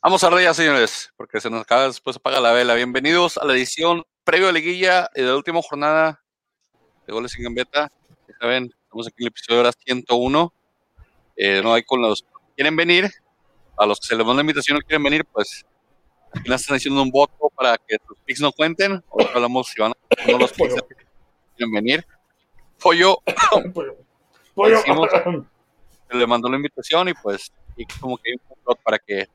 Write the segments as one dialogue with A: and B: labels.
A: Vamos a ya, señores, porque se nos acaba después apaga la vela. Bienvenidos a la edición previo a la liguilla de la última jornada de goles sin gambeta. Ya saben, estamos aquí en el episodio de hora 101. Eh, no hay con los que quieren venir. A los que se les manda la invitación no quieren venir, pues aquí nos están haciendo un voto para que sus picks no cuenten. Ahora hablamos si van a no los picks que quieren venir. Pollo.
B: Pollo.
A: Decimos que le mandó la invitación y pues y como que hay un complot para que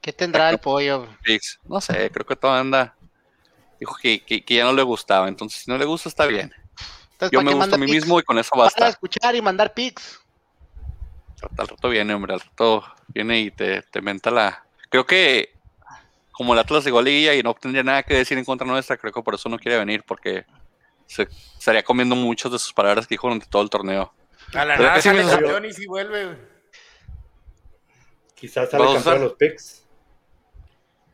C: ¿Qué tendrá el pollo?
A: Pix. No sé, creo que todo anda. Dijo que, que, que ya no le gustaba, entonces si no le gusta está bien.
C: Entonces,
A: Yo
C: ¿para
A: me gusto a mí
C: pics?
A: mismo y con eso
C: Para
A: basta.
C: escuchar y mandar pics.
A: Al rato viene, hombre, al rato viene y te, te menta la. Creo que como el Atlas llegó a Liguilla y no tendría nada que decir en contra nuestra, creo que por eso no quiere venir, porque se estaría comiendo muchas de sus palabras que dijo durante todo el torneo.
D: A la nada
A: sí
D: sale campeón y si vuelve. güey.
B: Quizás sale campeón los picks.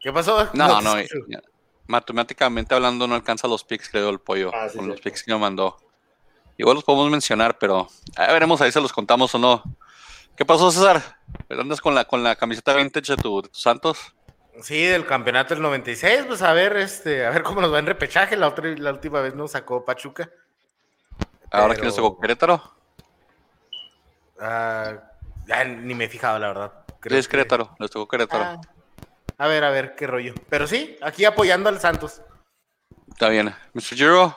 D: ¿Qué pasó?
A: No, no,
B: sí, sí.
A: ya- matemáticamente hablando no alcanza los picks, creo, el pollo,
B: Ah, sí,
A: con los
B: cierto.
A: picks que me mandó. Igual los podemos mencionar, pero a veremos ahí se los contamos o no. ¿Qué pasó, César? ¿Andas con la, con la camiseta vintage de, tu, de tus Santos?
D: Sí, del campeonato del 96, pues a ver, este, a ver cómo nos va en repechaje. La otra, la última vez nos sacó Pachuca.
A: Ahora
D: Pero-
A: quién sacó Querétaro.
D: Ah, ya ni me he fijado, la verdad. Creo
A: Sí, es
D: que-
A: Querétaro, les tocó Querétaro.
D: Ah, a ver, a ver, qué rollo. Pero sí, aquí apoyando al Santos.
A: Está bien. Mr. Giro.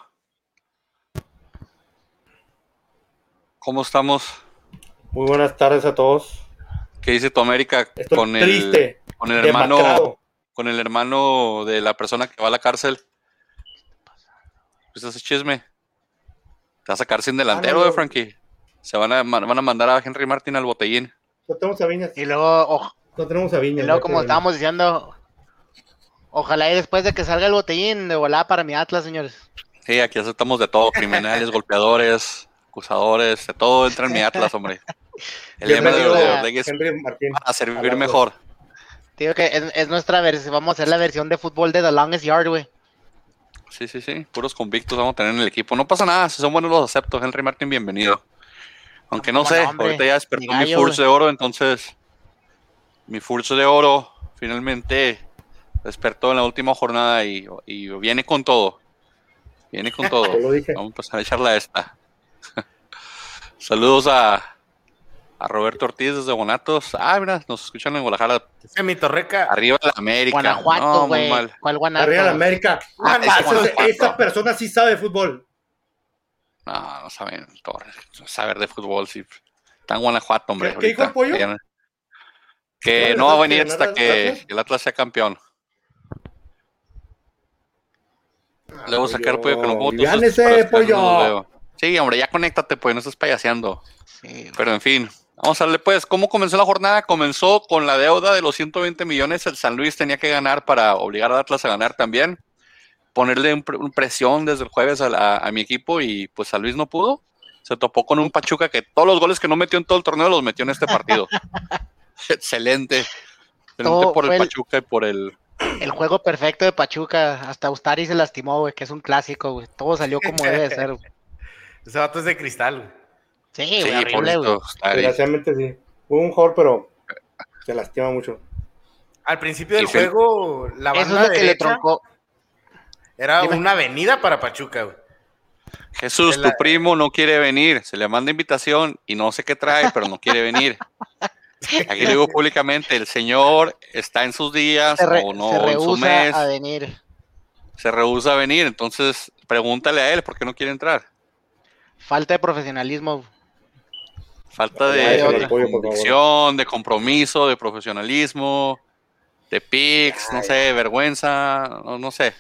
A: ¿Cómo estamos?
B: Muy buenas tardes a todos.
A: ¿Qué dice tu América
B: Estoy
A: con el,
B: triste,
A: con el hermano
B: demacrado.
A: con el hermano de la persona que va a la cárcel? Pues ese chisme. Te va a sacar sin delantero,
B: Ah, no,
A: eh. Frankie. Se van a, van a mandar a Henry Martin al botellín.
B: No tenemos a Viñas.
C: Y luego, o-
B: No tenemos a
C: y
B: Viñas.
C: luego
B: no
C: como estábamos diciendo, ojalá y después de que salga el botellín de volada para mi Atlas, señores.
A: Sí, aquí aceptamos de todo, criminales, golpeadores, acusadores, de todo entra en mi Atlas, hombre. El lema de Orlegui para servir
B: Hablando.
A: mejor.
C: Digo que es, es nuestra versión, vamos a hacer la versión de fútbol de The Longest Yard, güey.
A: Sí, sí, sí, puros convictos vamos a tener en el equipo. No pasa nada, si son buenos los acepto. Henry Martin, bienvenido. Aunque no
C: ¿Cómo
A: sé,
C: hombre?
A: ahorita ya despertó
C: Mi
A: mi,
C: gallo,
A: de oro, entonces mi Furch de oro finalmente despertó en la última jornada y, y viene con todo. Viene con todo. Vamos a pasar a echarla a esta. Saludos a, a Roberto Ortiz desde Bonatos. Ah, mira, nos escuchan en Guadalajara.
D: Mi torreca.
A: Arriba de la América.
C: Guanajuato,
A: No, muy
C: güey.
A: mal.
C: ¿Cuál Guanajuato?
B: Arriba de la América.
A: Ah, es
B: esa- persona sí sabe de fútbol.
A: No, no saben, Torres, no saber de fútbol, sí. Está en Guanajuato, hombre.
B: ¿Qué- qué dijo el pollo?
A: Que- Que
B: ¿Cuál
A: no va a
B: es
A: venir
B: que
A: hasta que
B: el Atlas?
A: sea campeón. Luego sacar pollo no
B: Aliviánese,
A: para que no
B: pollo.
A: Sí, hombre, ya conéctate, pues, no estás payaseando.
C: Sí,
A: Pero en fin, vamos a darle pues, ¿cómo comenzó la jornada? Comenzó con la deuda de los 120 millones, el San Luis tenía que ganar para obligar a Atlas a ganar también, ponerle un, pre- un presión desde el jueves a, la- a mi equipo y pues San Luis no pudo, se topó con un Pachuca que todos los goles que no metió en todo el torneo los metió en este partido. Excelente. Excelente
C: Todo
A: por el Pachuca y por el...
C: El juego perfecto de Pachuca, hasta Ustari se lastimó, güey, que es un clásico, güey. Todo salió como debe de ser, güey.
D: Ese vato es de cristal. güey.
C: Sí,
A: Sí,
C: güey, horrible, güey.
B: Desgraciadamente sí. Fue un mejor, pero se lastima mucho.
D: Al principio del juego, la
C: Eso es
D: banda
C: lo que le troncó.
D: era
C: Dime.
D: una avenida para Pachuca. güey.
A: Jesús,
D: la-
A: tu primo no quiere venir. Se le manda invitación y no sé qué trae, pero no quiere venir. Aquí lo digo públicamente, el señor está en sus días
C: Se, re-
A: o no
C: se
A: en su
C: rehúsa
A: mes,
C: a venir.
A: se rehúsa a venir. Entonces, pregúntale a él por qué no quiere entrar.
C: Falta de profesionalismo.
A: Falta de, de
B: favor.
A: convicción, de compromiso, de profesionalismo, de pics, no sé, vergüenza, no, no sé.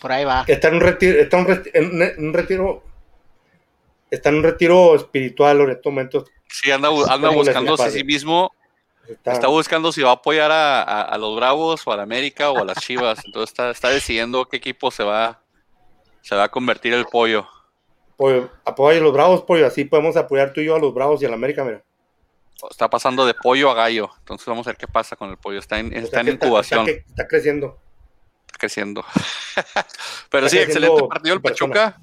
C: Por ahí va.
B: Está en un retiro, está en un en retiro, está en un retiro espiritual en estos momentos.
A: Sí, anda, anda buscándose a sí mismo
B: Está,
A: Está buscando si va a apoyar a, a- a los Bravos o a la América o a las Chivas. Entonces está, está decidiendo qué equipo se va, se va a convertir el pollo.
B: Pollo, apoya a los bravos, pollo. Así podemos apoyar tú y yo a los bravos y a la América, mira.
A: Está pasando de pollo a gallo. Entonces vamos a ver qué pasa con el pollo. Está en,
B: O sea
A: está en incubación.
B: Está, está creciendo.
A: está creciendo. Pero
B: Está
A: sí, excelente partido el. Pachuca.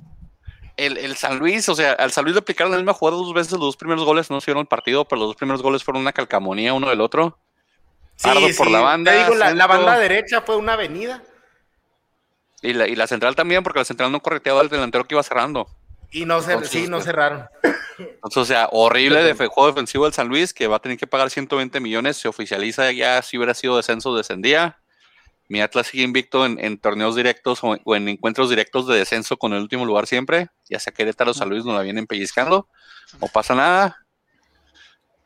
A: El, el San Luis, o sea, al San Luis le aplicaron la misma jugada dos veces, los dos primeros goles no se dieron el partido, pero los dos primeros goles fueron una calcamonía uno del otro. Pardo por la banda,
D: Te digo, la, la banda derecha fue una avenida.
A: Y la, y la central también, porque la central no correteaba al delantero que iba cerrando.
D: Y no, cer-
A: Entonces,
D: sí, no
A: este,
D: cerraron.
A: Entonces, o sea, horrible de juego defensivo del San Luis, que va a tener que pagar 120 millones. Se oficializa ya si hubiera sido descenso, descendía. Mi Atlas sigue invicto en, en torneos directos o, o en encuentros directos de descenso con el último lugar siempre. Ya sea Querétaro o San Luis no la vienen pellizcando. No pasa nada.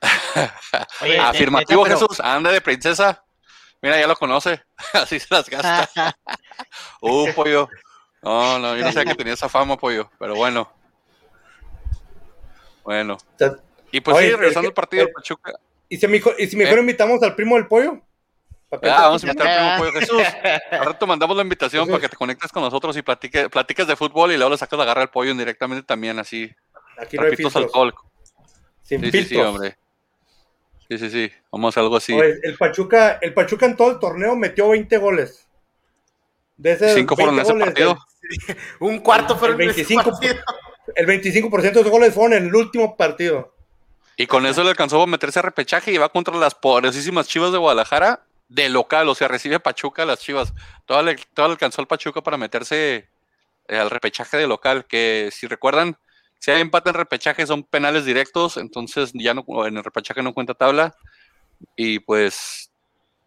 C: Oye,
A: Afirmativo,
C: neta, pero-
A: Jesús. Anda de princesa. Mira, ya lo conoce. Así se las gasta. Uh, pollo. No, no, yo no sabía que tenía esa fama, pollo. Pero bueno. Bueno.
B: sea,
A: Y pues
B: oye,
A: sí,
B: el
A: regresando al partido,
B: el-
A: Pachuca.
B: ¿Y si, mejor, y si mejor
A: ¿Eh?
B: invitamos al primo del pollo?
A: Ah, vamos a
B: te-
A: invitar al primo pollo Jesús. Al rato mandamos la invitación
B: Jesús.
A: para que te conectes con nosotros y platique, platiques de fútbol y luego le sacas la garra al pollo indirectamente también, así.
B: Aquí no hay
A: Trapitos
B: filtros.
A: alcohol.
B: Sin
A: Sí, sí, sí, hombre. Sí, sí, sí. Vamos a algo así.
B: Oye, el Pachuca, el Pachuca en todo el torneo metió 20 goles. De esos
A: Cinco fueron en
B: 20
A: ese partido.
D: Un cuarto fueron
B: el
D: en ese
B: 25
D: partido.
B: El 25% de esos goles fueron en el último partido.
A: Y con eso le alcanzó a meterse a repechaje y va contra las poderosísimas Chivas de Guadalajara de local, o sea, recibe Pachuca a las Chivas. Todo le, todo alcanzó al Pachuca para meterse eh, al repechaje de local, que si recuerdan, si hay empate en repechaje son penales directos, entonces ya no en el repechaje no cuenta tabla. Y pues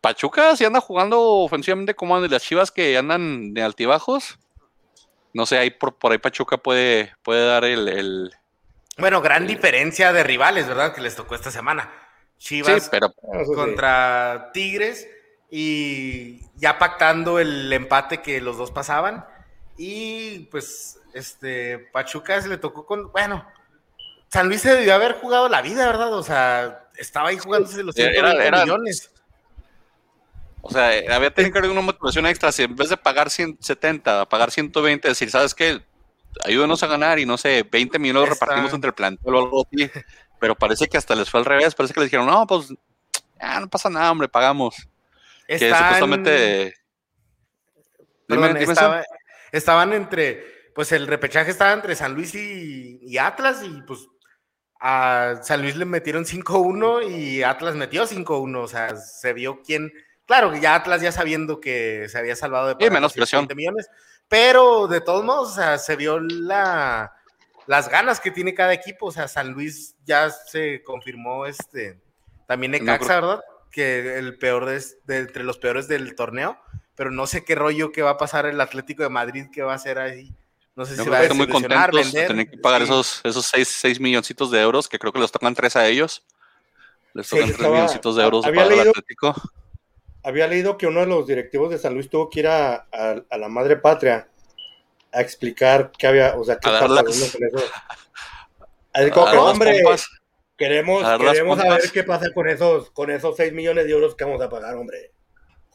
A: Pachuca si anda jugando ofensivamente como y las Chivas que andan de altibajos. No sé, ahí por, por ahí Pachuca puede, puede dar el, el-
D: Bueno, gran diferencia de rivales, ¿verdad? Que les tocó esta semana.
A: Sí,
D: Chivas
A: pero
B: sí.
D: contra Tigres y ya pactando el empate que los dos pasaban. Y pues, este, Pachuca se le tocó con, bueno, San Luis se debió haber jugado la vida, ¿verdad? O sea, estaba ahí jugándose los
A: Era-
D: 120
A: era-
D: millones.
A: O sea, eh, había tenido que haber una motivación extra. Si en vez de pagar 170, a pagar 120, decir, ¿sabes qué? Ayúdenos a ganar y no sé, 20 millones
D: Está-
A: repartimos entre el plantel o algo así. Pero parece que hasta les fue al revés. Parece que les dijeron, no, pues, no pasa nada, hombre, pagamos. Que supuestamente. Dime,
D: Perdón,
A: dime,
D: estaba- estaban entre, pues el repechaje estaba entre San Luis y, y Atlas y pues a San Luis le metieron 5-1 y Atlas metió 5-1, o sea, se vio quién, claro que ya Atlas ya sabiendo que se había salvado de pagar
A: menos
D: los
A: presión.
D: 120 millones, pero de todos modos, o sea, se vio la, las ganas que tiene cada equipo, o sea, San Luis ya se confirmó este, también
A: No
D: Necaxa, ¿verdad? Que el peor de, de entre los peores del torneo, pero no sé qué rollo que va a pasar el Atlético de Madrid, que va a hacer ahí. No sé
A: Yo
D: si
A: creo
D: va a
A: están muy contentos de tener que pagar
D: Sí.
A: esos, esos 6, 6 milloncitos de euros, que creo que les tocan 3 a ellos. Les
B: Sí,
A: tocan 3
B: estaba-
A: milloncitos de euros de pagar al Atlético.
B: Había leído que uno de los directivos de San Luis tuvo que ir a, a- a la madre patria a explicar qué había, o sea, qué
A: A
B: está
A: dar las-
B: pasando con eso. Así como
A: A
B: que, hombre,
A: pompas.
B: queremos,
A: a
B: queremos saber qué pasa con esos, con esos 6 millones de euros que vamos a pagar, hombre.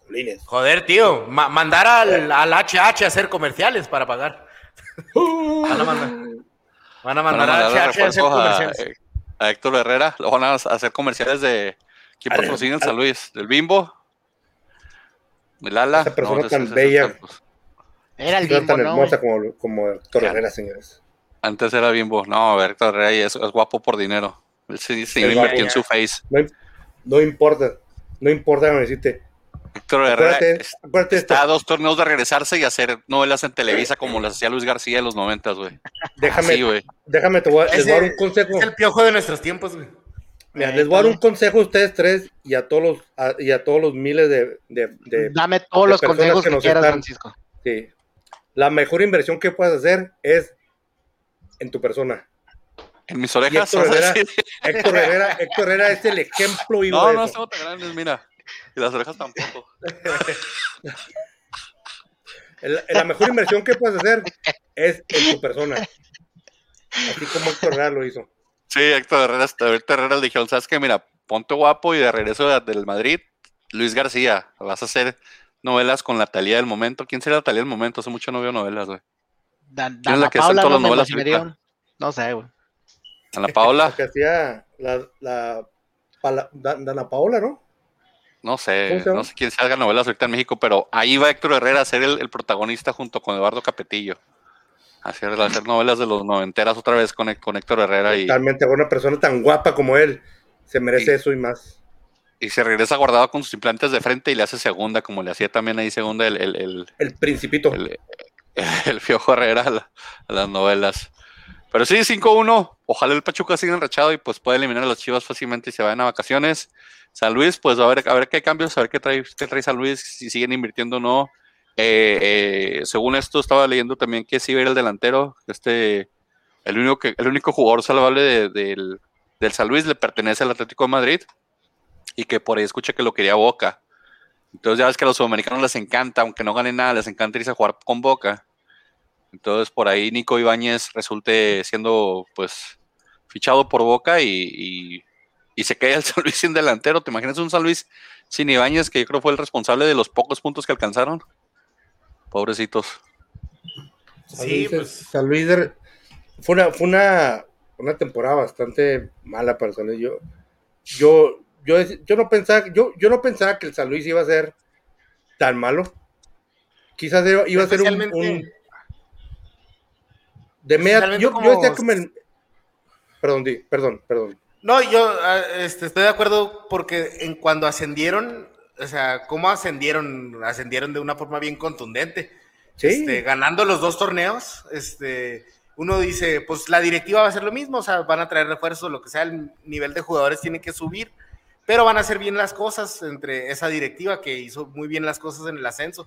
B: Jolines.
D: Joder, tío, ma- mandar al, al HH a hacer comerciales para pagar. Van a mandar, van a
A: Van a
D: mandar
A: de
D: HH a hacer
A: a,
D: comerciales.
A: a Héctor Herrera. Lo van a hacer comerciales de. ¿Quién patrocina el San Luis? ¿Del Bimbo? ¿El Ala?
B: Esa persona tan bella.
A: pues,
C: Era el
B: No
C: bimbo,
B: tan
C: ¿no?
B: hermosa como, como Héctor. Herrera, señores.
A: Antes era Bimbo. No, Héctor Herrera y es, es guapo por dinero. Él sí, invirtió en su face.
B: No, im- no importa, no importa que me deciste.
A: Héctor Herrera es- está a dos torneos de regresarse y hacer novelas en Televisa como las hacía Luis García en los noventas, güey.
B: Déjame,
A: Así,
B: déjame, te voy a, les
D: Ese-
B: voy a dar un consejo.
D: Es el piojo de nuestros tiempos, güey.
B: Mira, les voy a dar un consejo a ustedes tres y a todos los, a- y a todos los miles de, de- de-
C: Dame todos
B: de
C: los consejos
B: que
C: que,
B: nos
C: quieras,
B: están-
C: Francisco.
B: sí. La mejor inversión que puedes hacer es en tu persona.
A: En mis orejas.
B: Héctor
A: ¿vas a
B: Herrera? Héctor Herrera, Héctor Herrera es el ejemplo vivo
A: No,
B: de
A: no estamos tan grandes, mira. Y las orejas tampoco.
B: El- la mejor inversión que puedes hacer es en tu persona. Así como Héctor Herrera lo hizo.
A: Sí, Héctor Herrera, ahorita Herrera le dijeron, ¿sabes qué? Mira, ponte guapo y de regreso de- del Madrid, Luis García, vas a hacer novelas con la Talía del momento. ¿Quién sería la Talía del momento? Hace mucho no veo novelas, güey.
C: Dan,
A: ¿Quién es la
C: Dana
A: que
C: Paula,
A: todas las novelas ahorita?
C: No sé, güey.
A: Ana Paola,
B: La que hacía la, la Pala- Da- Dana Paola, ¿no?
A: no sé, no sé quién se haga novelas ahorita en México, pero ahí va Héctor Herrera a ser el, el protagonista junto con Eduardo Capetillo. Hacer, novelas de los noventeras otra vez con, con Héctor Herrera y,
B: Totalmente, una persona tan guapa como él se merece eso y más.
A: y se regresa guardado con sus implantes de frente y le hace segunda, como le hacía también ahí segunda el, el, el,
B: El principito.
A: el, el Fiojo Herrera a, la- a las novelas. Pero sí, 5-1. Ojalá el Pachuca siga enrachado y pues pueda eliminar a los Chivas fácilmente y se vayan a vacaciones. San Luis, pues a ver, a ver qué cambios, a ver qué trae, qué trae San Luis, si siguen invirtiendo o no. Eh, eh, según esto, estaba leyendo también que sí iba a ir el delantero. Este, el único, que, el único jugador salvable de- del, del San Luis le pertenece al Atlético de Madrid y que por ahí escuché que lo quería Boca. Entonces ya ves que a los sudamericanos les encanta, aunque no ganen nada, les encanta irse a jugar con Boca. Entonces por ahí Nico Ibáñez resulte siendo pues fichado por Boca y, y- y se cae el San Luis sin delantero. ¿Te imaginas un San Luis sin Ibáñez que yo creo fue el responsable de los pocos puntos que alcanzaron? Pobrecitos.
B: San
D: Sí, pues.
B: San Luis de- fue una, fue una, una temporada bastante mala para San Luis. Yo, yo, yo, yo no pensaba, yo, yo no pensaba que el San Luis iba a ser tan malo. Quizás iba, a ser un,
D: Especialmente-
B: un- de media. Yo, yo decía como el- perdón, di- perdón, perdón.
D: No, yo ah, este, estoy de acuerdo porque en cuando ascendieron, o sea, cómo ascendieron, ascendieron de una forma bien contundente.
B: Sí,
D: Este, ganando los dos torneos, este, uno dice, pues la directiva va a ser lo mismo, o sea, van a traer refuerzos, lo que sea, el nivel de jugadores tiene que subir, pero van a hacer bien las cosas entre esa directiva que hizo muy bien las cosas en el ascenso,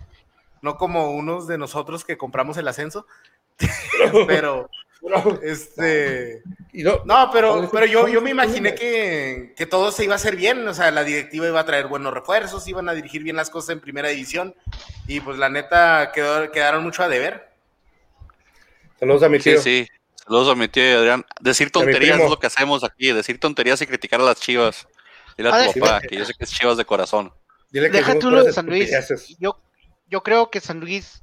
D: no como unos de nosotros que compramos el ascenso, pero, este,
B: y no,
D: no, pero, pero yo, yo me imaginé que, que todo se iba a hacer bien, o sea, la directiva iba a traer buenos refuerzos, iban a dirigir bien las cosas en primera división, y pues la neta quedó, quedaron mucho a deber.
B: saludos a mi
A: Sí,
B: tío.
A: sí. Saludos a mi tío y Adrián. Decir tonterías es lo que hacemos aquí, decir tonterías y criticar a las chivas. Dile a
C: A
A: tu
C: ver,
A: papá, que yo sé que es chivas de corazón.
B: Dile que
C: Deja tú lo de San Luis. Yo, yo creo que San Luis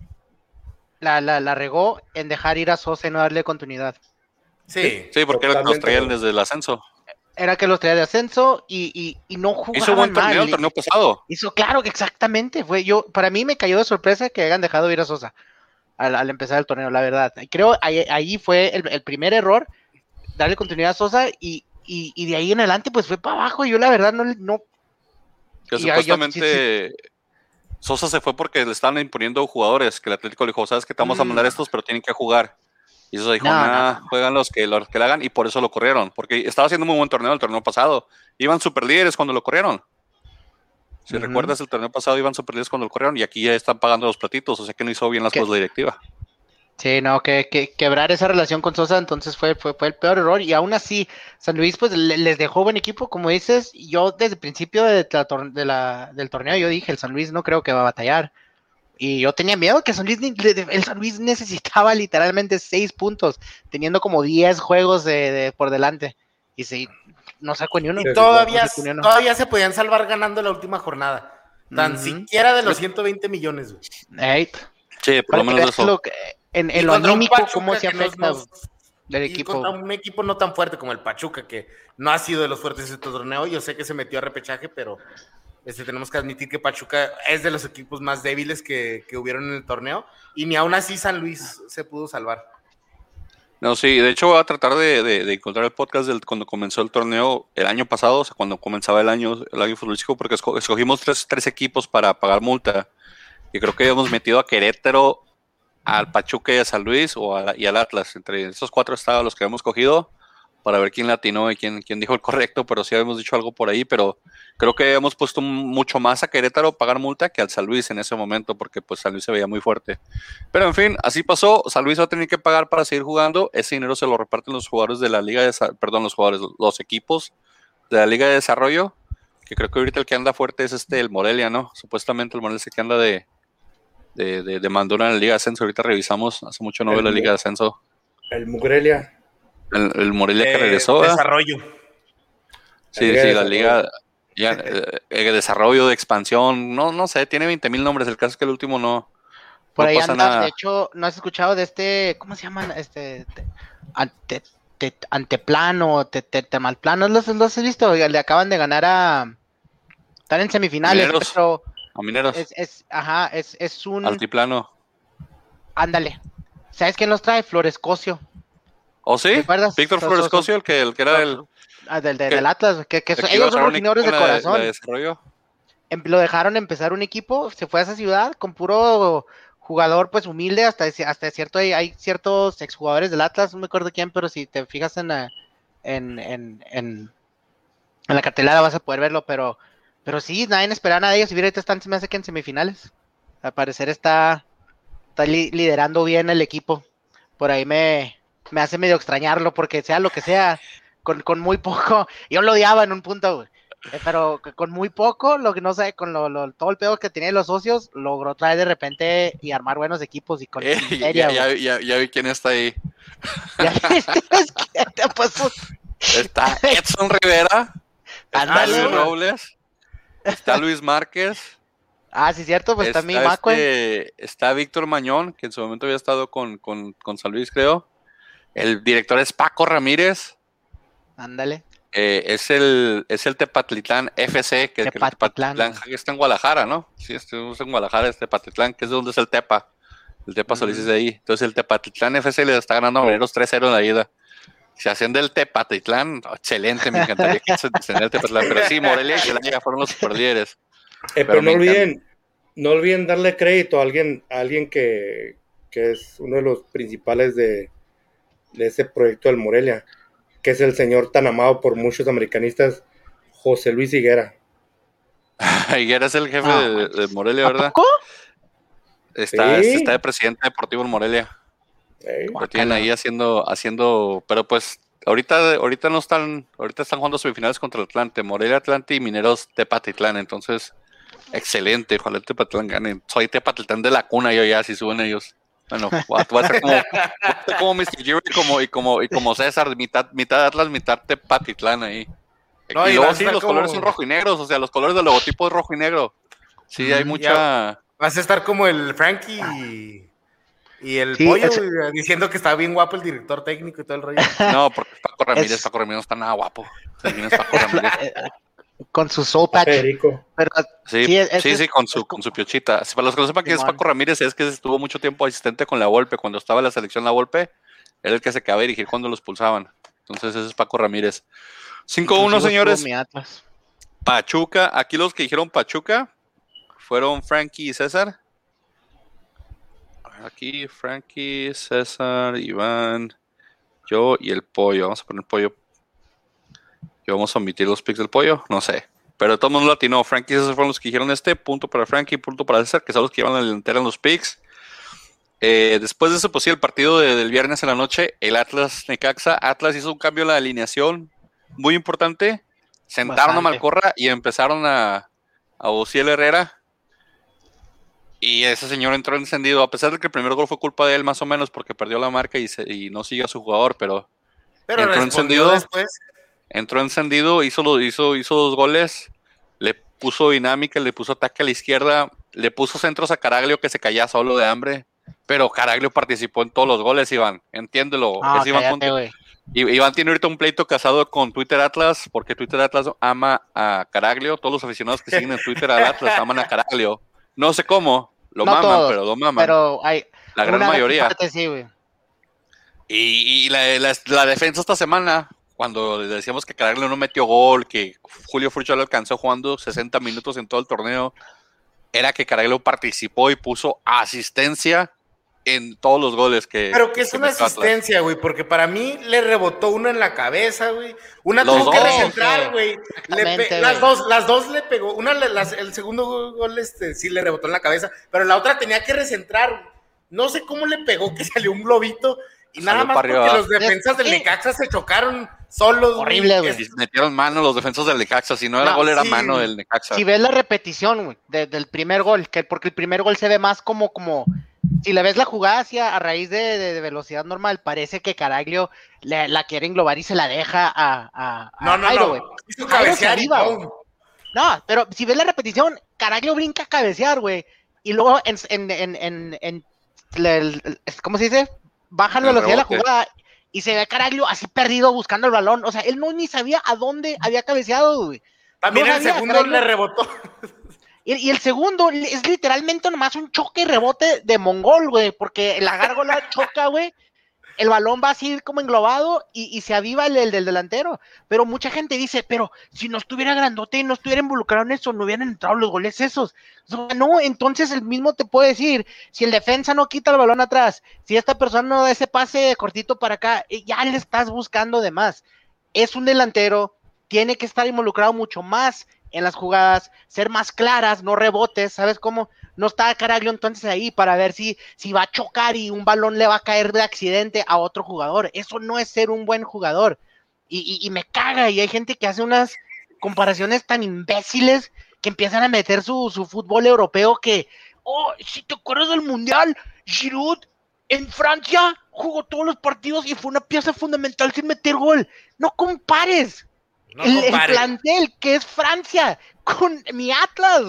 C: la, la, la regó en dejar ir a Sosa y no darle continuidad.
D: Sí,
A: Sí, porque era que
B: Totalmente.
A: traían desde el ascenso.
C: Era que los traía de ascenso y, y, y no jugaban
A: Hizo buen torneo
C: mal.
A: el torneo pasado.
C: Hizo, claro que exactamente. Fue yo, para mí me cayó de sorpresa que hayan dejado ir a Sosa al, al empezar el torneo, la verdad. Creo ahí, ahí fue el, el primer error, darle continuidad a Sosa y, y, y de ahí en adelante pues fue para abajo. Yo la verdad no, no
A: Que
C: Y ya- yo-
A: supuestamente Sosa se fue porque le estaban imponiendo jugadores, que el Atlético le dijo, sabes que te vamos a mandar
C: Mm.
A: estos, pero tienen que jugar. Y Sosa dijo,
C: No, no,
A: nah,
C: no.
A: juegan los que, los que le hagan, y por eso lo corrieron, porque estaba haciendo muy buen torneo el torneo pasado. Iban super líderes cuando lo corrieron. Si recuerdas, el torneo pasado iban super líderes cuando lo corrieron, y aquí ya están pagando los platitos, o sea que no hizo bien las
C: ¿Qué?
A: cosas la directiva.
C: Sí, no, que, que quebrar esa relación con Sosa entonces fue, fue, fue el peor error y aún así San Luis pues le- les dejó buen equipo, como dices, yo desde el principio de la tor- de la- del torneo yo dije, el San Luis no creo que va a batallar y yo tenía miedo que San Luis, ni- le- el San Luis necesitaba literalmente seis puntos, teniendo como 10 juegos de, de- por delante y sí, no sacó ni uno.
D: Y todavía,
C: no sacó ni uno.
D: todavía se podían salvar ganando la última jornada. Tan siquiera de los 120 millones. güey.
C: Ey,
A: Sí, por lo menos eso.
C: lo que- en, en lo anímico, cómo se afecta del
D: y
C: equipo.
D: contra un equipo no tan fuerte como el Pachuca, que no ha sido de los fuertes de este torneo. Yo sé que se metió a repechaje, pero este, tenemos que admitir que Pachuca es de los equipos más débiles que, que hubieron en el torneo. Y ni aún así San Luis se pudo salvar.
A: No, sí, de hecho voy a tratar de, de- de encontrar el podcast del cuando comenzó el torneo el año pasado, o sea, cuando comenzaba el año, el año futbolístico, porque esco- escogimos tres, tres equipos para pagar multa. Y creo que hemos metido a Querétaro, al Pachuca y a San Luis o y al Atlas. Entre esos cuatro estados los que hemos cogido para ver quién latinó y quién, quién dijo el correcto, pero sí habíamos dicho algo por ahí, pero creo que hemos puesto mucho más a Querétaro pagar multa que al San Luis en ese momento, porque pues San Luis se veía muy fuerte. Pero en fin, así pasó. San Luis va a tener que pagar para seguir jugando. Ese dinero se lo reparten los jugadores de la Liga de perdón, los jugadores, los equipos de la Liga de Desarrollo. Que creo que ahorita el que anda fuerte es este, el Morelia, ¿no? Supuestamente el Morelia es el que anda de, de, de, de mandón en la Liga de Ascenso. Ahorita revisamos, hace mucho no veo la Liga de Ascenso.
B: El Mugrelia.
A: El, el Morelia que
D: Eh,
A: regresó, ¿verdad?
D: desarrollo.
A: Sí, sí, la. Liga. Ya, eh, eh, desarrollo de expansión, no, no sé, tiene 20 mil nombres. El caso es que el último no,
C: Por
A: No
C: ahí
A: pasa
C: anda,
A: nada.
C: de hecho, ¿no has escuchado de este, ¿cómo se llaman? Este, te- ante, te- anteplano, te, te, temalplano, ¿los, los has visto? Le acaban de ganar a, están en semifinales,
A: Mineros.
C: pero
A: A mineros,
C: es, es, ajá, es, es un,
A: altiplano.
C: ándale. ¿Sabes quién los trae? Florescocio.
A: ¿Oh, sí?
C: ¿Te acuerdas?
A: Víctor
C: Son-
A: Flores
C: son-
A: Cosio, el que, el que era el.
C: Ah, del, del- del Atlas, que, que ellos son rojinegros de
A: en
C: corazón. em- lo dejaron empezar un equipo, se fue a esa ciudad con puro jugador pues humilde, hasta, hasta cierto, hay, hay ciertos exjugadores del Atlas, no me acuerdo quién, pero si te fijas en la, en, en, en, en la cartelera vas a poder verlo, pero, pero sí, nadie esperaba nada de ellos, y ahorita están, se me hace que en semifinales, al parecer está, está li- liderando bien el equipo, por ahí me, me hace medio extrañarlo, porque sea lo que sea, con, con muy poco, yo lo odiaba en un punto, güey. Eh, pero con muy poco, lo que no sé, con lo, lo- todo el pedo que tenía los socios, logró traer de repente y armar buenos equipos y con
A: Eh,
C: miseria,
A: ya, ya, ya, ya vi quién está ahí.
C: Ya viste, es que te pasó.
A: Está Edson Rivera.
C: Ándale, güey.
A: Robles. Está Luis Márquez.
C: Ah, sí, cierto, pues
A: está,
C: también Maco.
A: este- está Víctor Mañón, que en su momento había estado con, con, con San Luis, creo. El director es Paco Ramírez.
C: Ándale.
A: eh, es el es el Tepatitlán FC, que, que el
C: Tepatitlán,
A: Tepatitlán está en Guadalajara, ¿no? Sí, está en Guadalajara, es Tepatitlán, que es de donde es el Tepa. El Tepa Solís es de ahí. Entonces el Tepatitlán FC le está ganando a Mineros 3-0 en la ida. Se hacen del Tepatitlán, excelente, me encantaría que se el Tepatitlán. Pero sí, Morelia y Celaya fueron los superlíderes.
B: Eh,
A: Pero
B: pero no olviden, no olviden darle crédito a alguien, a alguien que, que es uno de los principales de, de ese proyecto del Morelia, que es el señor tan amado por muchos americanistas, José Luis Higuera.
A: Higuera es el jefe
C: Ah,
A: de, de Morelia,
C: ¿A
A: ¿verdad?
C: poco?
A: Está,
B: Sí.
A: está de presidente deportivo en Morelia. Lo tienen ahí haciendo, haciendo, pero pues ahorita, ahorita no están, ahorita están jugando semifinales contra el Atlante, Morelia Atlante y Mineros Tepatitlán, entonces excelente, ojalá el Tepatitlán gane. Soy Tepatitlán de la cuna yo ya, si suben ellos. Bueno, voy a, voy a ser como, voy a ser como Mr. Jerry y como, y como, y como César, mitad, mitad Atlas, mitad Tepatitlán ahí.
D: No,
A: y luego sí, los
D: como-
A: colores son rojo y negros, o sea, los colores del logotipo es rojo y negro. Sí, hay
D: Ujú,
A: mucha...
D: Vas a estar como el Frankie y, el
C: Sí,
D: pollo, güey, diciendo que está bien guapo el director técnico y todo el rollo.
A: No, porque Paco Ramírez,
C: Es-
A: Paco Ramírez no está nada guapo. También es Paco Ramírez.
C: Con su soul patch. Pero,
A: Sí,
C: Sí,
A: sí,
C: es-
A: sí,
C: es-
A: con
C: es
A: su, con su piochita. Si para los que no sepan quién es. Paco Ramírez, es que estuvo mucho tiempo asistente con la Volpe. Cuando estaba en la selección la Volpe, era el que se quedaba a dirigir cuando los pulsaban. Entonces ese es Paco Ramírez. 5-1,
C: inclusive
A: señores. Pachuca. Aquí los que dijeron Pachuca fueron Frankie y César. Aquí Frankie, César, Iván, yo y el pollo. Vamos a poner pollo. Yo vamos a omitir los picks del pollo, no sé. Pero todo el mundo latino. Frankie y César fueron los que dijeron este. Punto para Frankie, punto para César, que son los que llevan la delantera en los picks. Eh, después de eso, pues sí, el partido de- del viernes en la noche, el Atlas Necaxa. Atlas hizo un cambio en la alineación muy importante. Sentaron a. Malcorra y empezaron a, a Ociel Herrera. Y ese señor entró encendido, a pesar de que el primer gol fue culpa de él, más o menos, porque perdió la marca y, se- y no sigue a su jugador, pero
D: Pero
A: Entró encendido.
D: después.
A: entró encendido, hizo, lo- hizo, hizo dos goles, le puso dinámica, le puso ataque a la izquierda, le puso centros a Caraglio que se caía solo de hambre, pero Caraglio participó en todos los goles, Iván, entiéndelo.
C: Ah,
A: es Iván
C: cállate,
A: Iván tiene ahorita un pleito casado con Twitter Atlas, porque Twitter Atlas ama a Caraglio, todos los aficionados que siguen en Twitter al Atlas aman a Caraglio. No sé cómo, lo
C: No
A: maman,
C: todos,
A: pero lo maman,
C: Pero hay
A: la gran mayoría.
C: parte sí, güey.
A: Y, y la, la- la defensa esta semana, cuando decíamos que Caraglio no metió gol, que Julio Furcho le alcanzó jugando 60 minutos en todo el torneo, era que Caraglio participó y puso asistencia en todos los goles que.
D: Pero que es
A: que
D: una asistencia, güey, porque para mí le rebotó una en la cabeza, güey. Una
A: Los
D: tuvo que recentrar, güey. Las dos, las dos le pegó. Una, las- el segundo gol, este, sí le rebotó en la cabeza, pero la otra tenía que recentrar. No sé cómo le pegó, que salió un globito. Y nada más porque
A: arriba.
D: los defensas del. Necaxa se chocaron solos. güey.
C: Horrible, güey.
A: Metieron mano los defensas del Necaxa. Si no era
C: No,
A: gol, era
D: sí.
A: mano del Necaxa.
C: Si ves la repetición, güey, de- del primer gol, que porque el primer gol se ve más como, como, si le ves la jugada hacia a raíz de, de- de velocidad normal, parece que Caraglio le- la quiere englobar y se la deja a, a, a
D: No, no,
C: Jairo,
D: no.
C: güey.
D: Hizo cabecear.
C: No, pero si ves la repetición, Caraglio brinca a cabecear, güey. Y luego en, en, en, en, el- ¿cómo se dice? Bajan la
A: El
C: velocidad de la jugada y se ve a Caraglio así perdido buscando el balón. O sea, él no ni sabía a dónde había cabeceado, güey.
D: También
C: No
D: el
C: sabía,
D: segundo
C: Caraglio.
D: le rebotó.
C: Y, y el segundo es literalmente nomás un choque y rebote de mongol, güey, porque la gárgola choca, güey. El balón va así como englobado y, y se aviva el, el del delantero. Pero mucha gente dice, pero si no estuviera grandote y no estuviera involucrado en eso, no hubieran entrado los goles esos. No, entonces el mismo te puede decir, si el defensa no quita el balón atrás, si esta persona no da ese pase cortito para acá, eh, ya le estás buscando de más. Es un delantero, tiene que estar involucrado mucho más en las jugadas, ser más claras, no rebotes, ¿sabes cómo? No está Caraglio entonces ahí para ver si, si va a chocar y un balón le va a caer de accidente a otro jugador. Eso no es ser un buen jugador. Y, y- y me caga, y hay gente que hace unas comparaciones tan imbéciles que empiezan a meter su, su fútbol europeo que, oh, si te acuerdas del Mundial, Giroud en Francia jugó todos los partidos y fue una pieza fundamental sin meter gol. No compares
D: No
C: el, plantel que es Francia con mi Atlas.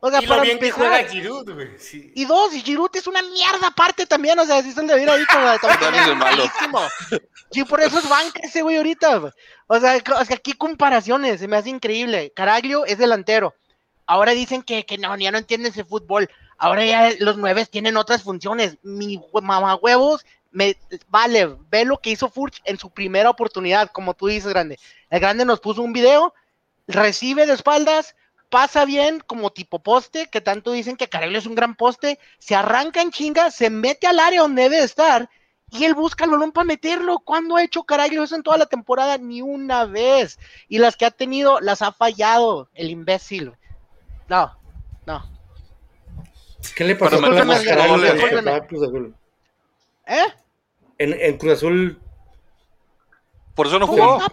C: O sea,
D: y lo
C: para
D: bien que
C: empezar.
D: juega Giroud, güey. Sí.
C: Y dos, y Giroud es una mierda aparte también, o sea, si se le hubiera dicho, güey. Sí, por eso es banca ese güey ahorita, güey. O sea, o sea, aquí comparaciones, se me hace increíble. Caraglio es delantero. Ahora dicen que, que no, ya no entienden ese fútbol. Ahora ya los nueve tienen otras funciones. Mi mamahuevos, me vale, ve lo que hizo Furch en su primera oportunidad, como tú dices, grande. El grande nos puso un video, recibe de espaldas, pasa bien como tipo poste, que tanto dicen que Caraglio es un gran poste, se arranca en chinga, se mete al área donde debe de estar y él busca el balón para meterlo. ¿Cuándo ha hecho Caraglio eso en toda la temporada? Ni una vez. Y las que ha tenido las ha fallado, el imbécil. No, no.
B: ¿Qué le pasó?
C: ¿Eh?
B: En, en Cruz Azul,
A: Por eso no
C: Jugó,
A: jugó.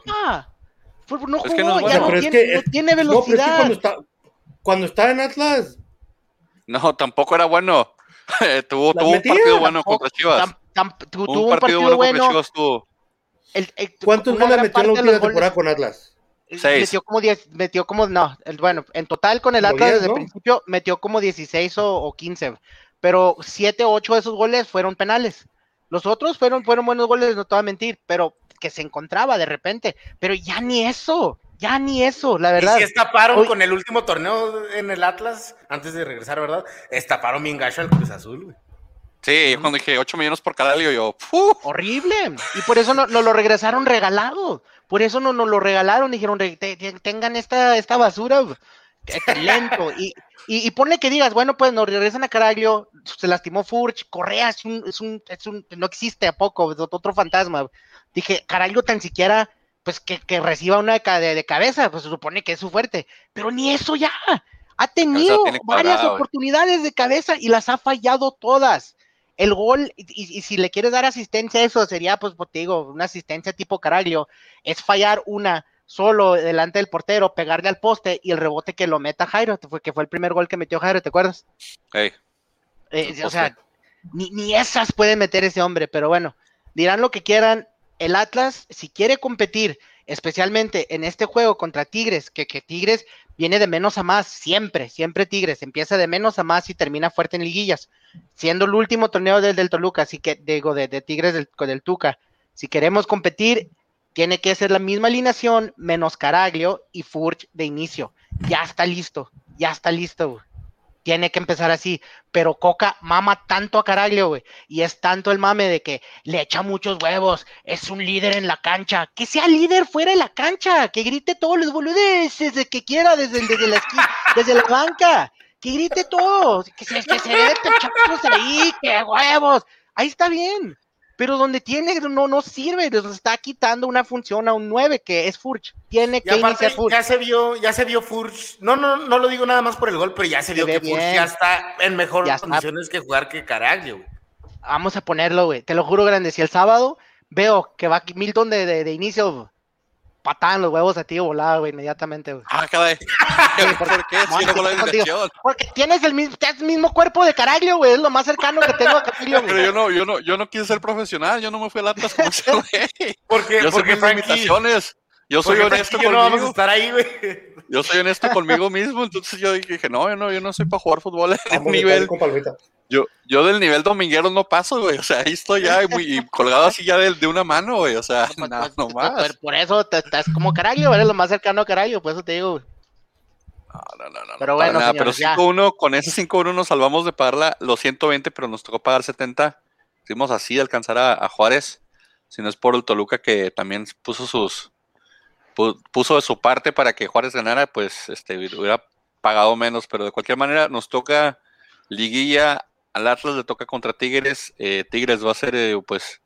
C: Fue- No
A: Es que
C: jugó,
A: no es
C: ya
A: bueno.
C: no
B: pero es
C: tiene,
B: que-
C: no tiene
B: no, pero es que
C: velocidad.
B: cuando está, cuando estaba en Atlas,
A: No, tampoco era bueno. tuvo tuvo un partido bueno
C: Tampoco-
A: contra Chivas.
C: tam- tam- tu-
A: Tuvo
C: un partido bueno.
A: contra Chivas. Tuvo.
C: el- el-
B: ¿cuántos goles metió en la última temporada con Atlas?
A: Seis.
C: Metió como 10, metió como, no, el- bueno, en total con el
B: Como
C: Atlas
B: 10,
C: desde el
B: ¿no?
C: principio metió como 16 o, o 15, pero 7 o 8 de esos goles fueron penales. Los otros fueron, fueron buenos goles, no te voy a mentir, pero que se encontraba de repente, pero ya ni eso, ya ni eso, la
D: Y
C: verdad.
D: si estaparon
C: Hoy-
D: con el último torneo en el Atlas, antes de regresar, ¿verdad? Estaparon bien gacho al Cruz Azul, güey.
A: Sí, yo cuando dije 8 millones por Caraglio, yo. ¡fu!
C: Horrible. Y por eso no- nos lo regresaron regalado. Por eso no nos lo regalaron. Dijeron, "Re- te- te- tengan esta, esta basura. Lento. Y, y, y ponle que digas, bueno, pues nos regresan a Caraglio. Se lastimó Furch. Correa es un, es un, es un- no existe a poco. Es otro fantasma. Dije, Caraglio tan siquiera, pues que, que reciba una de, ca- de- cabeza. Pues se supone que es su fuerte. Pero ni eso ya. Ha tenido varias oportunidades de cabeza y las ha fallado todas el gol, y, y- y si le quieres dar asistencia a eso, sería, pues, pues, te digo, una asistencia tipo Caraglio, es fallar una solo delante del portero, pegarle al poste y el rebote que lo meta Jairo, que fue, que fue el primer gol que metió Jairo, ¿te acuerdas? Eh, o sea, ni, ni esas puede meter ese hombre, pero bueno, dirán lo que quieran, el Atlas, si quiere competir, especialmente en este juego contra Tigres, que, que Tigres viene de menos a más, siempre, siempre Tigres, empieza de menos a más y termina fuerte en liguillas, siendo el último torneo del, del Toluca, así que digo, de, de Tigres del, con el Tuca, si queremos competir, tiene que ser la misma alineación, menos Caraglio y Furch de inicio, ya está listo, ya está listo, tiene que empezar así, pero Coca mama tanto a Caraglio, güey, y es tanto el mame de que le echa muchos huevos, es un líder en la cancha, que sea líder fuera de la cancha, que grite todos los boludeces de que quiera desde, la esquina, desde la banca, que grite todo, que se, que se dé ahí, que huevos, ahí está bien, pero donde tiene no, no sirve, les está quitando una función a un 9 que es Furch, tiene que
D: aparte,
C: iniciar Furch.
D: ya se vio, ya se vio Furch. No, no, no lo digo nada más por el gol, pero ya se
C: Se
D: vio que Furch
C: bien.
D: ya está en mejores
C: Ya está.
D: condiciones que jugar que Caraglio, güey.
C: Vamos a ponerlo, güey. Te lo juro, grande. Si el sábado veo que va Milton de, de, de inicio, patada en los huevos a ti volada, güey, inmediatamente, güey.
A: Ah, caray. ¿Por qué? Si no con la
C: Contigo. Porque tienes el mismo, tienes el mismo cuerpo de Caraglio, güey. Es lo más cercano que tengo a Caraglio,
A: Pero
C: güey.
A: yo no, yo no, yo no quise ser profesional, yo no me fui al Atlas como ese güey.
D: Porque,
A: Yo sé
D: porque
A: mis
D: Frankie,
A: limitaciones. Yo soy
D: Porque
A: honesto
D: yo no vamos a
A: conmigo.
D: estar ahí, güey.
A: Yo soy honesto conmigo mismo, entonces yo dije, no, yo no, yo no soy para jugar fútbol en
B: de
A: nivel. Yo, yo del nivel dominguero no paso, güey. O sea, ahí estoy ya y muy, colgado así ya de, de una mano, güey. O sea,
C: Pues,
A: nada,
C: pues,
A: no
C: pues, por, por eso te- estás como Caraglio, eres lo más cercano a Caraglio, por eso te digo. güey.
A: No, no, no, no,
C: Pero bueno,
A: nada. Pero
C: señores, ya.
A: 5-1, con ese 5-1 nos salvamos de pagar la- los 120, pero nos tocó pagar 70. Hicimos así de alcanzar a, a Juárez. Si no es por el Toluca que también puso sus puso de su parte para que Juárez ganara, pues este hubiera pagado menos. Pero de cualquier manera, nos toca liguilla. Al Atlas le toca contra Tigres. eh, Tigres va a ser, eh, pues,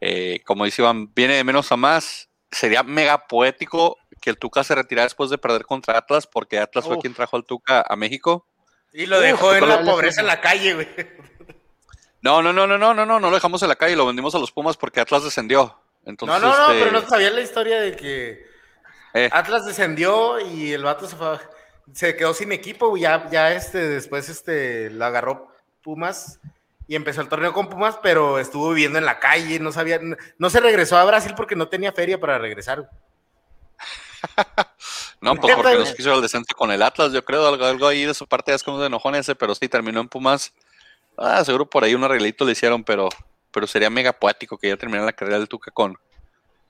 A: eh, como dice Iván, viene de menos a más. Sería mega poético que el Tuca se retirara después de perder contra Atlas, porque Atlas fue quien trajo al Tuca a México.
D: Y lo
C: Uf,
D: dejó en la
C: la-
D: pobreza en la calle, güey.
A: No, no, no, no, no, no, no, no lo dejamos en la calle, lo vendimos a los Pumas porque Atlas descendió. Entonces,
D: no, no, no,
A: este,
D: pero no sabía la historia de que
A: eh,
D: Atlas descendió y el vato se fue, se quedó sin equipo, ya, ya este, después este, lo agarró Pumas y empezó el torneo con Pumas, pero estuvo viviendo en la calle, no sabía, no, no se regresó a Brasil porque no tenía feria para regresar.
A: no, pues porque nos quiso el descenso con el Atlas, yo creo, algo, algo ahí de su parte es como de enojón ese, pero sí terminó en Pumas. Ah, seguro por ahí un arreglito le hicieron, pero, pero sería mega poético que ya terminara la carrera del Tuca con,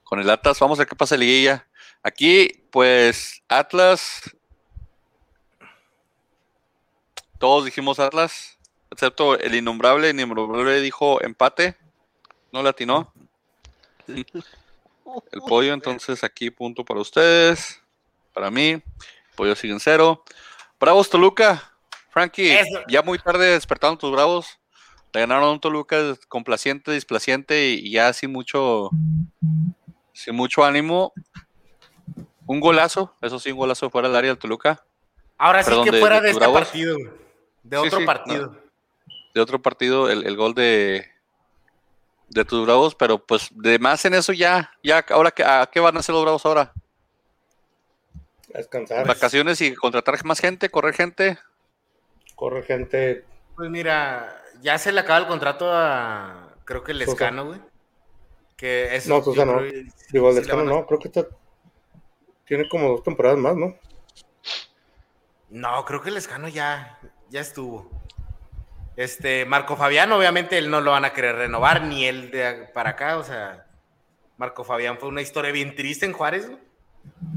A: con el Atlas. Vamos a ver qué pasa liguilla. Aquí, pues, Atlas. Todos dijimos Atlas, excepto el innombrable. El innombrable dijo empate. No latinó. El pollo, entonces aquí punto para ustedes. Para mí. Pollo sigue en cero. Bravos Toluca. Frankie,
D: Eso.
A: ya muy tarde despertaron tus bravos. Le ganaron a un Toluca complaciente, displaciente y, y ya sin mucho, sin mucho ánimo. Un golazo, eso sí, un golazo fuera del área del Toluca.
D: Ahora sí que fuera
A: de
D: este
A: Bravos.
D: partido, güey, de otro
A: sí,
D: partido.
A: De otro partido, el, el gol de, de tus bravos, pero pues de más en eso ya, ya, ahora que, ¿a qué van a hacer los bravos ahora?
B: A descansar.
A: Vacaciones y contratar más gente, correr gente.
B: Corre gente.
D: Pues mira, ya se le acaba el contrato a, creo que el. Escano, güey. Que es,
B: No, Sosa no. Digo, el
D: sí
B: no, creo que está. Tiene como dos temporadas más, ¿no?
D: No, creo que el Escano ya, ya estuvo. Este, Marco Fabián, obviamente él no lo van a querer renovar, ni él de para acá, o sea, Marco Fabián fue una historia bien triste en Juárez, güey.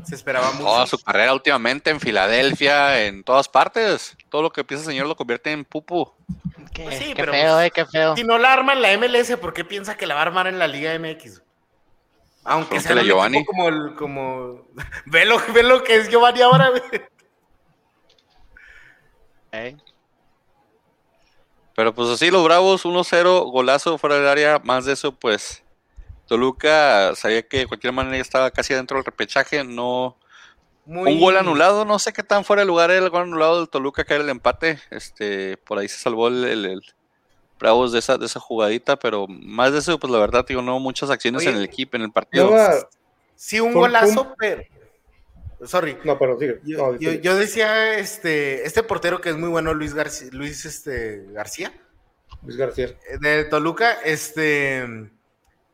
D: Se esperaba mucho.
A: Toda su carrera últimamente en Filadelfia, en todas partes. Todo lo que empieza el señor lo convierte en pupu.
C: Qué,
D: Pues sí,
C: qué
D: pero,
C: feo,
D: pues,
C: eh, qué feo.
D: Si no la arma en la MLS, ¿por qué piensa que la va a armar en la Liga MX? Aunque sea
A: Giovanni.
D: como el, como ve lo, ve lo que es Giovanni ahora, güey.
C: Eh.
A: Pero pues así los Bravos, 1-0, golazo fuera del área. Más de eso, pues Toluca sabía que de cualquier manera ya estaba casi dentro del repechaje. No,
D: Muy-
A: Un gol anulado, no sé qué tan fuera de lugar era el gol anulado del Toluca que era el empate. Este, por ahí se salvó el, el- el Bravos de esa, de esa jugadita, pero más de eso, pues la verdad, digo, no muchas acciones
D: Oye,
A: en el equipo, en el partido.
D: Sí, un golazo,
B: pum.
D: pero. Sorry.
B: No, pero sigue.
D: Yo,
B: No,
D: yo-
B: sigue.
D: yo decía, este, este portero que es muy bueno, Luis García, Luis este, García,
B: Luis García.
D: eh, de Toluca, este,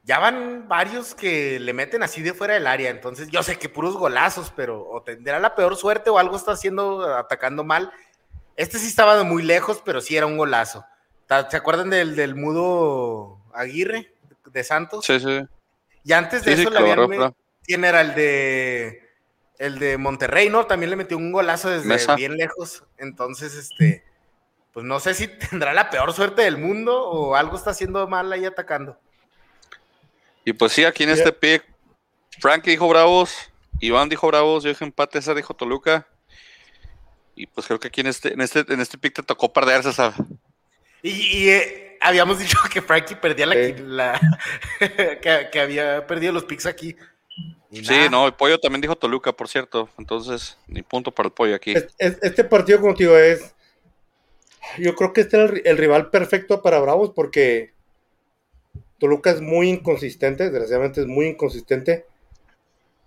D: ya van varios que le meten así de fuera del área, entonces yo sé que puros golazos, pero o tendrá la peor suerte o algo está haciendo, atacando mal. Este sí estaba de muy lejos, pero sí era un golazo. ¿Se acuerdan del, del mudo Aguirre de Santos?
A: Sí, sí.
D: Y antes de
A: Sí, sí,
D: eso
A: que
D: le habían ¿Quién era el de el de Monterrey, no? También le metió un golazo desde
A: Mesa.
D: bien lejos. Entonces, este, pues no sé si tendrá la peor suerte del mundo o algo está haciendo mal ahí atacando.
A: Y pues sí, aquí en este pick, Frankie dijo Bravos, Iván dijo Bravos, yo dije empate, César dijo Toluca. Y pues creo que aquí en este, en este, en este pick te tocó perder, César.
D: Y, y, eh, habíamos dicho que Frankie perdía la,
B: Sí.
D: la- que, que había perdido los picks aquí. Y
A: Sí, no, el pollo también dijo Toluca, por cierto. Entonces, ni punto para el pollo aquí.
B: Es- es- Este partido contigo es. Yo creo que este era el, ri- el rival perfecto para Bravos porque Toluca es muy inconsistente, desgraciadamente es muy inconsistente.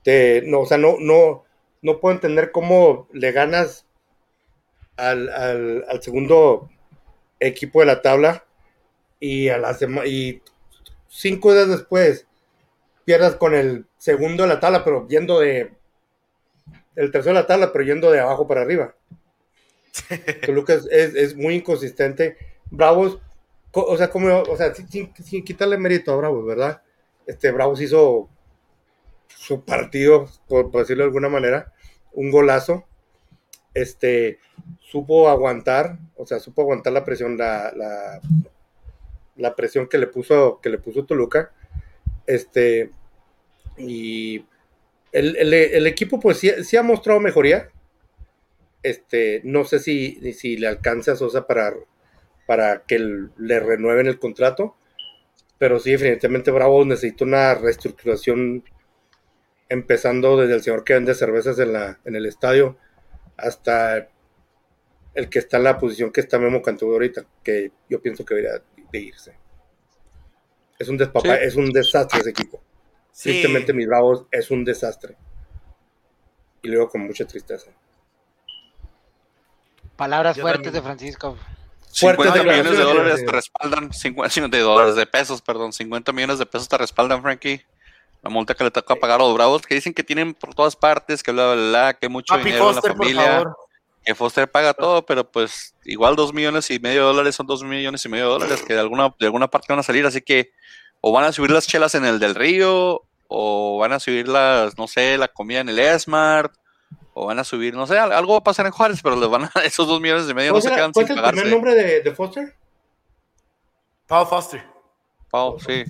B: Te- no, o sea, no, no, no puedo entender cómo le ganas al, al- al segundo equipo de la tabla y a la sema- y cinco días después pierdas con el segundo de la tabla, pero yendo de. El tercero de la tabla, pero yendo de abajo para arriba. Toluca es, es, es muy inconsistente. Bravos, o sea, como, o sea, sin, sin- sin quitarle mérito a Bravos, ¿verdad? Este Bravos hizo su partido, por, por decirlo de alguna manera, un golazo. Este supo aguantar, o sea, supo aguantar la presión, la, la, la presión que le puso, que le puso Toluca. Este, y el, el- equipo, pues sí, sí ha mostrado mejoría. Este, no sé si, si le alcanza a Sosa para, para que le renueven el contrato, pero sí, definitivamente Bravo necesita una reestructuración empezando desde el señor que vende cervezas en, la, en el estadio hasta el que está en la posición que está Memo Cantú ahorita, que yo pienso que debería de irse. Es un,
A: Sí.
B: es un desastre ese equipo.
D: Sí.
B: Tristemente, mis bravos es un desastre. Y luego con mucha tristeza.
C: Palabras
D: Yo
C: fuertes
D: también.
C: de Francisco.
B: Fuertes
A: 50 millones de dólares te respaldan, 50 de dólares, de pesos, perdón, 50 millones de pesos te respaldan, Frankie. La multa que le toca pagar a los bravos, que dicen que tienen por todas partes, que bla, bla, bla, que hay mucho
D: Papi
A: dinero
D: Foster,
A: en la familia, que Foster paga todo, pero pues igual dos millones y medio de dólares son dos millones y medio de dólares que de alguna, de alguna parte van a salir, así que o van a subir las chelas en el del río, o van a subir las, no sé, la comida en el Smart, o van a subir, no sé, al- algo va a pasar en Juárez, pero les van a, esos dos millones y medio no
B: ¿Cuál
A: se quedan
B: cuál
A: sin
B: es el primer
A: pagarse.
B: nombre de, de Foster?
D: Paul Foster.
A: Pau, sí.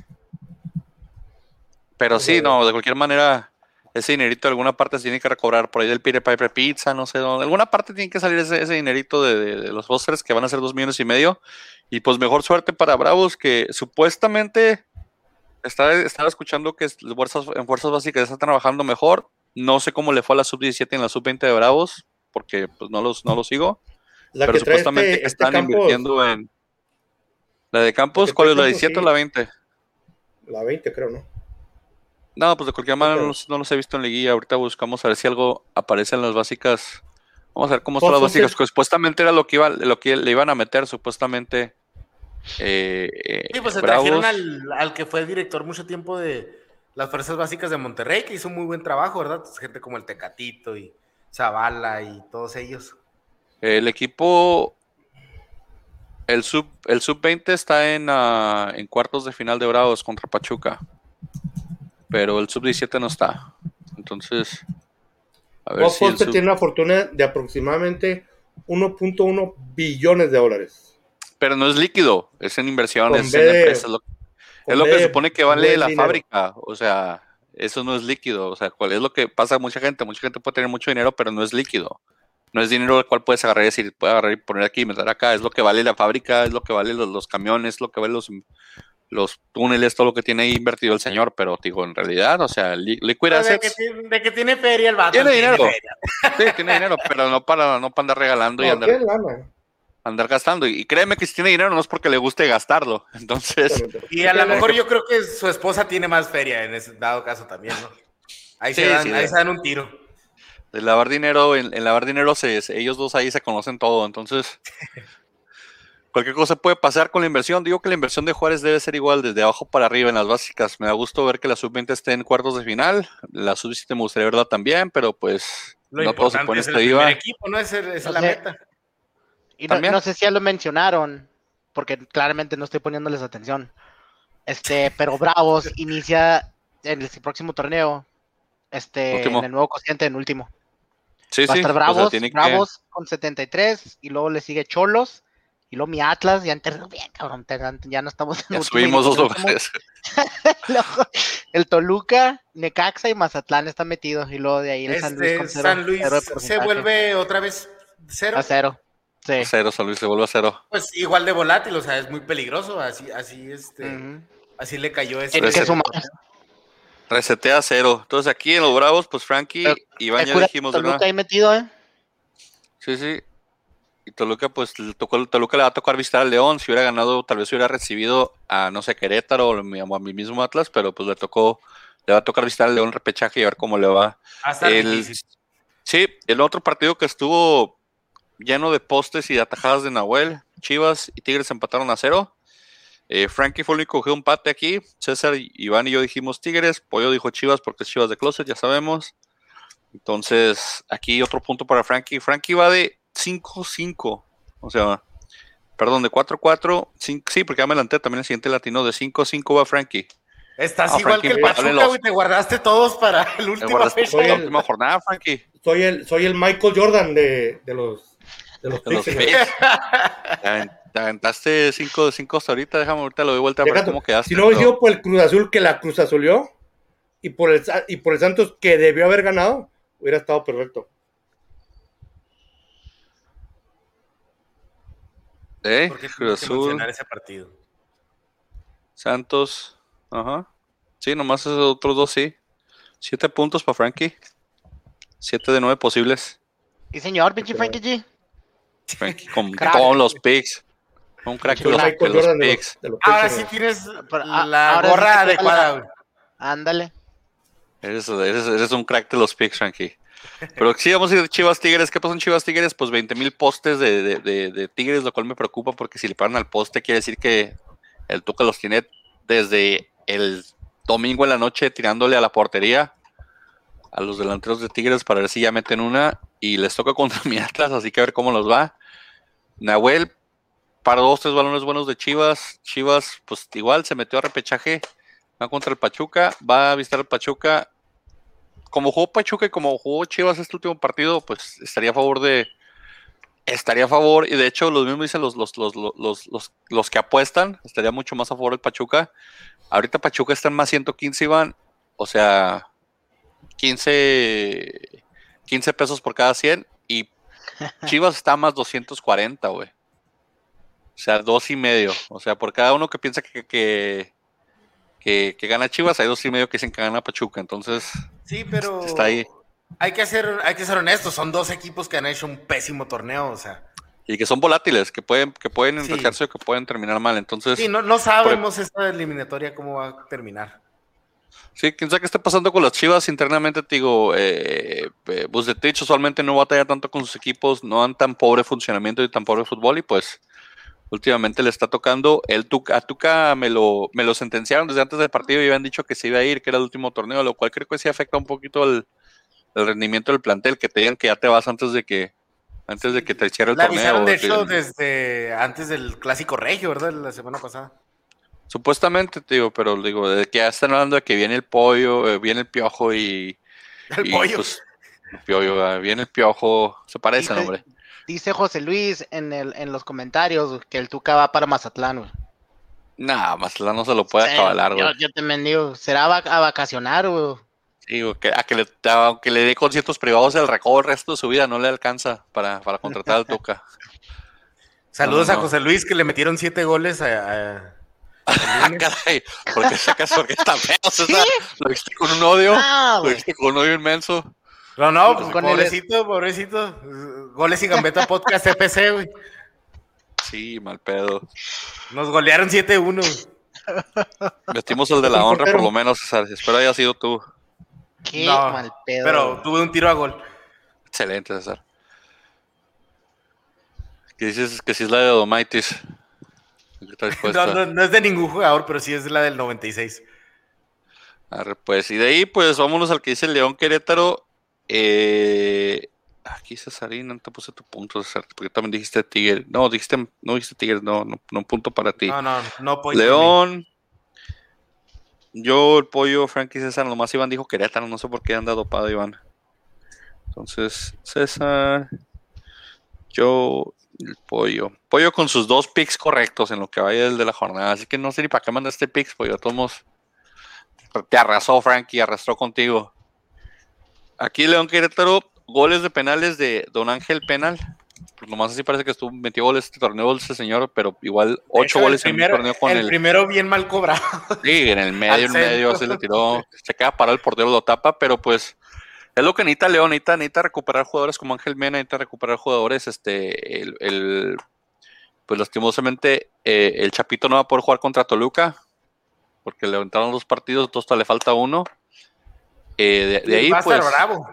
A: Pero sí, no, de cualquier manera, ese dinerito de alguna parte se tiene que recobrar por ahí del Peter Piper Pizza, no sé dónde. De alguna parte tiene que salir ese, ese dinerito de, de- de los Busters que van a ser dos millones y medio. Y pues mejor suerte para Bravos, que supuestamente estaba, estaba escuchando que fuerzas, en fuerzas básicas están trabajando mejor. No sé cómo le fue a la sub-17 y en la sub-20 de Bravos, porque pues no los, no los sigo.
B: La
A: pero
B: que
A: supuestamente
B: este, este
A: están invirtiendo en. La de Campos, ¿cuál es la
B: Campos,
A: 17 o la 20?
B: La 20, creo, ¿no?
A: No, pues de cualquier manera no, los- no los he visto en liguilla. Ahorita buscamos a ver si algo aparece en las básicas. Vamos a ver cómo están las
B: Pues,
A: básicas. Que supuestamente era lo que iba, lo que le iban a meter, supuestamente. eh, eh,
D: Sí, pues se
A: Bravos.
D: trajeron al, al que fue director mucho tiempo de las fuerzas básicas de Monterrey, que hizo muy buen trabajo, ¿verdad? Pues, gente como el Tecatito y Zavala y todos ellos.
A: El equipo. El sub, el sub 20 está en, ah, en cuartos de final de Bravos contra Pachuca. Pero el sub 17 no está. Entonces. A ver si el
B: Foster
A: sub-
B: tiene una fortuna de aproximadamente 1.1 billones de dólares.
A: Pero no es líquido, es en inversiones, es en empresas. lo-
B: con
A: es lo que supone que vale la
B: dinero.
A: fábrica. O sea, eso no es líquido. O sea, ¿cuál es lo que pasa a mucha gente? Mucha gente puede tener mucho dinero, pero no es líquido. No es dinero al cual puedes agarrar y decir, puedes agarrar y poner aquí y meter acá. Es lo que vale la fábrica, es lo que vale los, los camiones, es lo que vale los, los túneles, todo lo que tiene ahí invertido el señor. Pero, digo, en realidad, o sea, li- liquid
D: de, que
A: assets,
D: tiene, de que tiene feria el vato.
A: Tiene dinero.
D: feria.
A: sí, tiene dinero, pero no para, no para andar regalando y andar, andar gastando. Y créeme que si tiene dinero no es porque le guste gastarlo. Entonces.
D: Y a lo mejor yo creo que su esposa tiene más feria en ese dado caso también, ¿no? Ahí,
A: Sí,
D: se, dan,
A: sí,
D: ahí
A: de-
D: se dan un tiro.
A: De lavar dinero, en, en lavar dinero se, se- ellos dos ahí se conocen todo, entonces cualquier cosa puede pasar con la inversión. Digo que la inversión de Juárez debe ser igual desde abajo para arriba en las básicas. Me da gusto ver que la sub-20 esté en cuartos de final, la sub-17 me gustaría verla también, pero pues
D: Lo
A: no todo se
D: importante
A: pone
D: es el primer equipo, ¿no? Esa, es la meta.
C: Y no,
A: También.
C: no sé si ya lo mencionaron, porque claramente no estoy poniéndoles atención. Este, pero Bravos inicia en el próximo torneo. Este,
A: Último.
C: en el nuevo cociente en último.
A: Sí,
C: Va a
A: sí,
C: estar
A: o sea,
C: Bravos,
A: que-
C: Bravos con 73, y luego le sigue Cholos, y luego mi Atlas, ya enterró bien, cabrón, te- ya no estamos en
A: ya subimos dos lugares.
C: Luego, el Toluca, Necaxa y Mazatlán está metido, y luego de ahí el San Luis
D: Este,
C: con cero,
D: San Luis
C: cero
D: se vuelve otra vez cero.
C: a cero. Sí.
A: Cero, San Luis se vuelve a cero.
D: Pues igual de volátil, o sea, es muy peligroso. Así, así, este,
C: Ujú.
D: así le cayó ese.
C: Tiene que sumar.
A: Resetea cero. Entonces aquí en los Bravos, pues Frankie,
C: Pero,
A: Iván ya
C: cura-
A: dijimos,
C: Toluca
A: ¿verdad?
C: ahí metido, ¿eh?
A: Sí, sí. Y Toluca, pues le tocó, Toluca le va a tocar visitar al León. Si hubiera ganado, tal vez hubiera recibido a, no sé, Querétaro o a mi- mismo Atlas, pero pues le tocó, le va a tocar visitar al León repechaje y a ver cómo le va.
D: Va a estar
A: El- sí, el otro partido que estuvo lleno de postes y de atajadas de Nahuel, Chivas y Tigres empataron a cero. Eh, Frankie fue el único que cogió un empate aquí. César, Iván y yo dijimos Tigres. Pollo dijo Chivas porque es Chivas de Closet, ya sabemos. Entonces, aquí otro punto para Frankie. Frankie va de 5-5. O sea, perdón, de 4-4. Sí, porque ya me adelanté también el siguiente latino. De 5-5 va Frankie.
D: Estás ah, igual que el Pachuca, güey. Te guardaste todos para el último
A: fecha. la última jornada, Frankie.
B: Soy el, soy el Michael Jordan de, de los de los,
A: te aventaste 5 de 5 hasta ahorita. Déjame ahorita lo doy vuelta a ver cómo quedaste.
B: Si no hubiese sido por el Cruz Azul que la Cruz Azulió y por el y por el Santos que debió haber ganado, hubiera estado perfecto.
A: ¿Eh? Cruz Azul. ese partido. Santos. Ajá. Sí, nomás esos otros dos, sí. Siete puntos para Frankie. Siete de nueve posibles.
C: Y señor, pinche Frankie G.
A: Frankie con todos los picks. Un crack de los, picks.
D: Ahora sí tienes la gorra adecuada, güey.
C: Ándale.
A: Eres, eres, un crack de los picks, Frankie. Pero sí, vamos a ir Chivas Tigres. ¿Qué pasó en Chivas Tigres? Pues 20 mil postes de, de, de, Tigres, lo cual me preocupa porque si le paran al poste, quiere decir que el Tuca los tiene desde el domingo en la noche tirándole a la portería a los delanteros de Tigres para ver si ya meten una y les toca contra mi Atlas, así que a ver cómo nos va. Nahuel, para dos, tres balones buenos de Chivas. Chivas, pues igual se metió a repechaje, va contra el Pachuca, va a visitar el Pachuca. Como jugó Pachuca y como jugó Chivas este último partido, pues estaría a favor de, estaría a favor, y de hecho los mismos dicen los, los, los, los, los, que apuestan, estaría mucho más a favor del Pachuca. Ahorita Pachuca está en más 115, Iván, o sea, 15, 15 pesos por cada 100, y Chivas está más 240, güey. O sea, dos y medio. O sea, por cada uno que piensa que, que, que, gana Chivas, hay dos y medio que dicen que gana Pachuca. Entonces,
D: sí, pero
A: está ahí.
D: Hay que ser, hay que ser honestos, son dos equipos que han hecho un pésimo torneo, o sea.
A: Y que son volátiles, que pueden, que pueden o que pueden terminar mal. Entonces.
D: Sí, no, no sabemos esta eliminatoria cómo va a terminar.
A: Sí, quién sabe qué está pasando con las Chivas internamente, te digo, eh, eh Bucetich usualmente no batalla tanto con sus equipos, no dan tan pobre funcionamiento y tan pobre fútbol y pues últimamente le está tocando. El Tuca, a Tuca me lo, me lo sentenciaron desde antes del partido y habían dicho que se iba a ir, que era el último torneo, lo cual creo que sí afecta un poquito el, el rendimiento del plantel, que te digan que ya te vas antes de que antes de que te hiciera el torneo.
D: Avisaron, de hecho, desde antes del clásico regio, ¿verdad? La semana pasada.
A: Supuestamente, digo, pero digo, de que ya están hablando de que viene el pollo, eh, viene el piojo y.
D: El pollo.
A: Pues, el pollo, ah, viene el piojo, se parece el nombre.
C: Dice José Luis en, el, en los comentarios que el Tuca va para Mazatlán, güey.
A: Nah, Mazatlán no se lo puede acabar, güey.
C: Yo, yo, te mendigo, será a vacacionar, güey.
A: Sí, que, a que le, aunque le dé conciertos privados el recojo el resto de su vida, no le alcanza para, para contratar al Tuca.
D: Saludos a José Luis que le metieron siete goles a,
A: Ah, caray, porque sacas porque está feo, César. Lo viste con un odio. lo viste con un odio inmenso.
D: No, no, pues, pobrecito, pobrecito. Goles y gambeta podcast EPC, güey.
A: Sí, mal pedo.
D: Nos golearon 7-1.
A: Metimos el de la honra, por lo menos, César. Espero haya sido tú.
C: Qué mal pedo.
D: Pero tuve un tiro a gol.
A: Excelente, César. ¿Qué dices que si es la de Odomaitis?
D: No, no, es de ningún jugador, pero sí es la del 96.
A: pues, y de ahí, pues vámonos al que dice León Querétaro. Eh, aquí Cesarín, no te puse tu punto, César, porque también dijiste Tigre. No, dijiste, no dijiste Tigre, no, no, no punto para ti.
D: No, no, no
A: León. Yo, el pollo, Frankie César, nomás Iván dijo Querétaro, no sé por qué anda dopado Iván. Entonces, César, yo, el pollo. Pollo con sus dos picks correctos en lo que vaya el de la jornada. Así que no sé ni para qué mandaste picks, pollo. Todos te arrasó, Frankie, arrastró contigo. Aquí León Querétaro, goles de penales de Don Ángel Penal. Pues nomás así parece que estuvo metió goles este torneo ese señor, pero igual ocho goles en el torneo con
D: el. El primero bien mal cobrado.
A: Sí, en el medio, en medio, se le tiró. Se queda parado el portero, lo tapa, pero pues es lo que necesita León, necesita, recuperar jugadores como Ángel Mena, necesita recuperar jugadores, este, el, pues lastimosamente eh, el Chapito no va a poder jugar contra Toluca, porque le aventaron dos partidos, entonces le falta uno. Eh, de, ahí, va a estar pues,
D: bravo.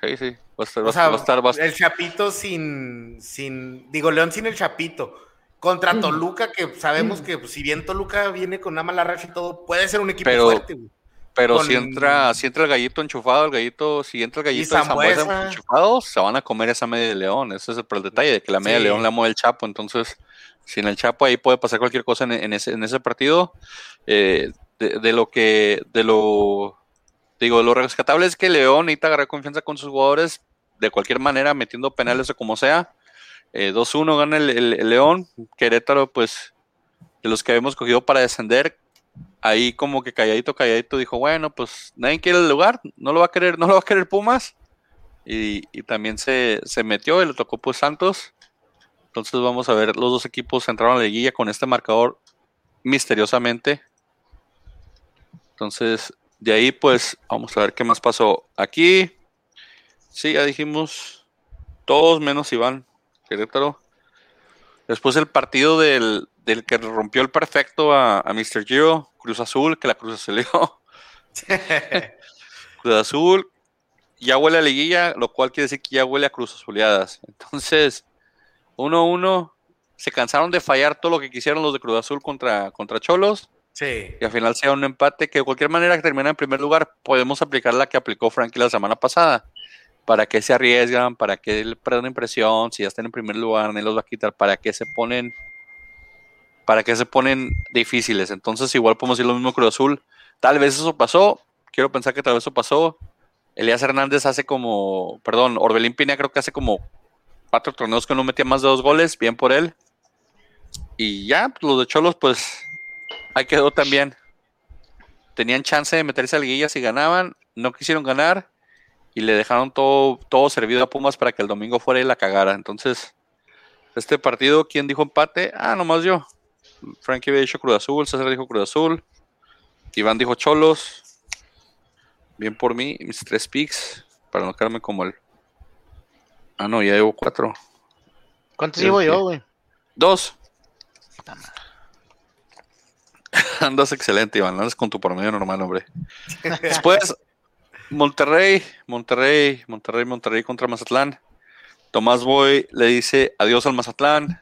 A: Sí, sí, va a estar, va a estar
D: El Chapito sin, sin, digo, León sin el Chapito contra Toluca, que sabemos que pues, si bien Toluca viene con una mala racha y todo, puede ser un equipo
A: Pero-
D: fuerte, güey.
A: Pero
D: Con-
A: si entra, si entra el gallito enchufado, el gallito, si entra el gallito de.
D: Zambuesa
A: enchufado, se van a comer esa media de león. Ese es el, el detalle, de que la media
D: Sí.
A: de león la mueve el Chapo. Entonces, sin el Chapo ahí puede pasar cualquier cosa en, en ese, en ese partido. Eh, de, de lo que, de lo, digo, lo rescatable es que León necesita agarrar confianza con sus jugadores de cualquier manera, metiendo penales o como sea. Eh, 2-1 gana el, León. Querétaro, pues, de los que habíamos cogido para descender, ahí como que calladito, calladito dijo, bueno, pues nadie quiere el lugar, no lo va a querer, no lo va a querer Pumas. Y, y también se, se metió y le tocó pues Santos. Entonces vamos a ver, los dos equipos entraron a la liguilla con este marcador misteriosamente. Entonces, de ahí pues vamos a ver qué más pasó. Aquí, sí, ya dijimos, todos menos Iván, Querétaro. Después el partido del, del que rompió el perfecto a, a Mr. Giro, Cruz Azul, que la Cruz Azul Cruz Azul ya huele a liguilla, lo cual quiere decir que ya huele a Cruz Azuleadas. Entonces, 1-1, se cansaron de fallar todo lo que quisieron los de Cruz Azul contra, contra Cholos,
D: Sí.
A: y al final sea un empate que de cualquier manera que termine en primer lugar, podemos aplicar la que aplicó Frankie la semana pasada. ¿Para qué se arriesgan? ¿Para qué le pierden impresión? Si ya están en primer lugar, nadie los va a quitar. ¿Para qué se ponen? ¿Para qué se ponen difíciles? Entonces, igual podemos decir lo mismo Cruz Azul. Tal vez eso pasó. Quiero pensar que tal vez eso pasó. Elías Hernández hace como, perdón, Orbelín Pina creo que hace como cuatro torneos que no metía más de dos goles. Bien por él. Y ya, pues, los de Cholos, pues ahí quedó también. Tenían chance de meterse a liguilla si ganaban, no quisieron ganar y le dejaron todo, todo servido a Pumas para que el domingo fuera y la cagara. Entonces, este partido, ¿quién dijo empate? Ah, nomás yo. Frankie había dicho Cruz Azul, César dijo Cruz Azul, Iván dijo Cholos. Bien por mí, mis tres picks, para no quedarme como el. Ah, no, ya llevo cuatro.
C: ¿Cuántos llevo yo, güey?
A: Dos. Andas excelente, Iván. Andas con tu promedio normal, hombre. Después, Monterrey, Monterrey, Monterrey, Monterrey contra Mazatlán. Tomás Boy le dice adiós al Mazatlán.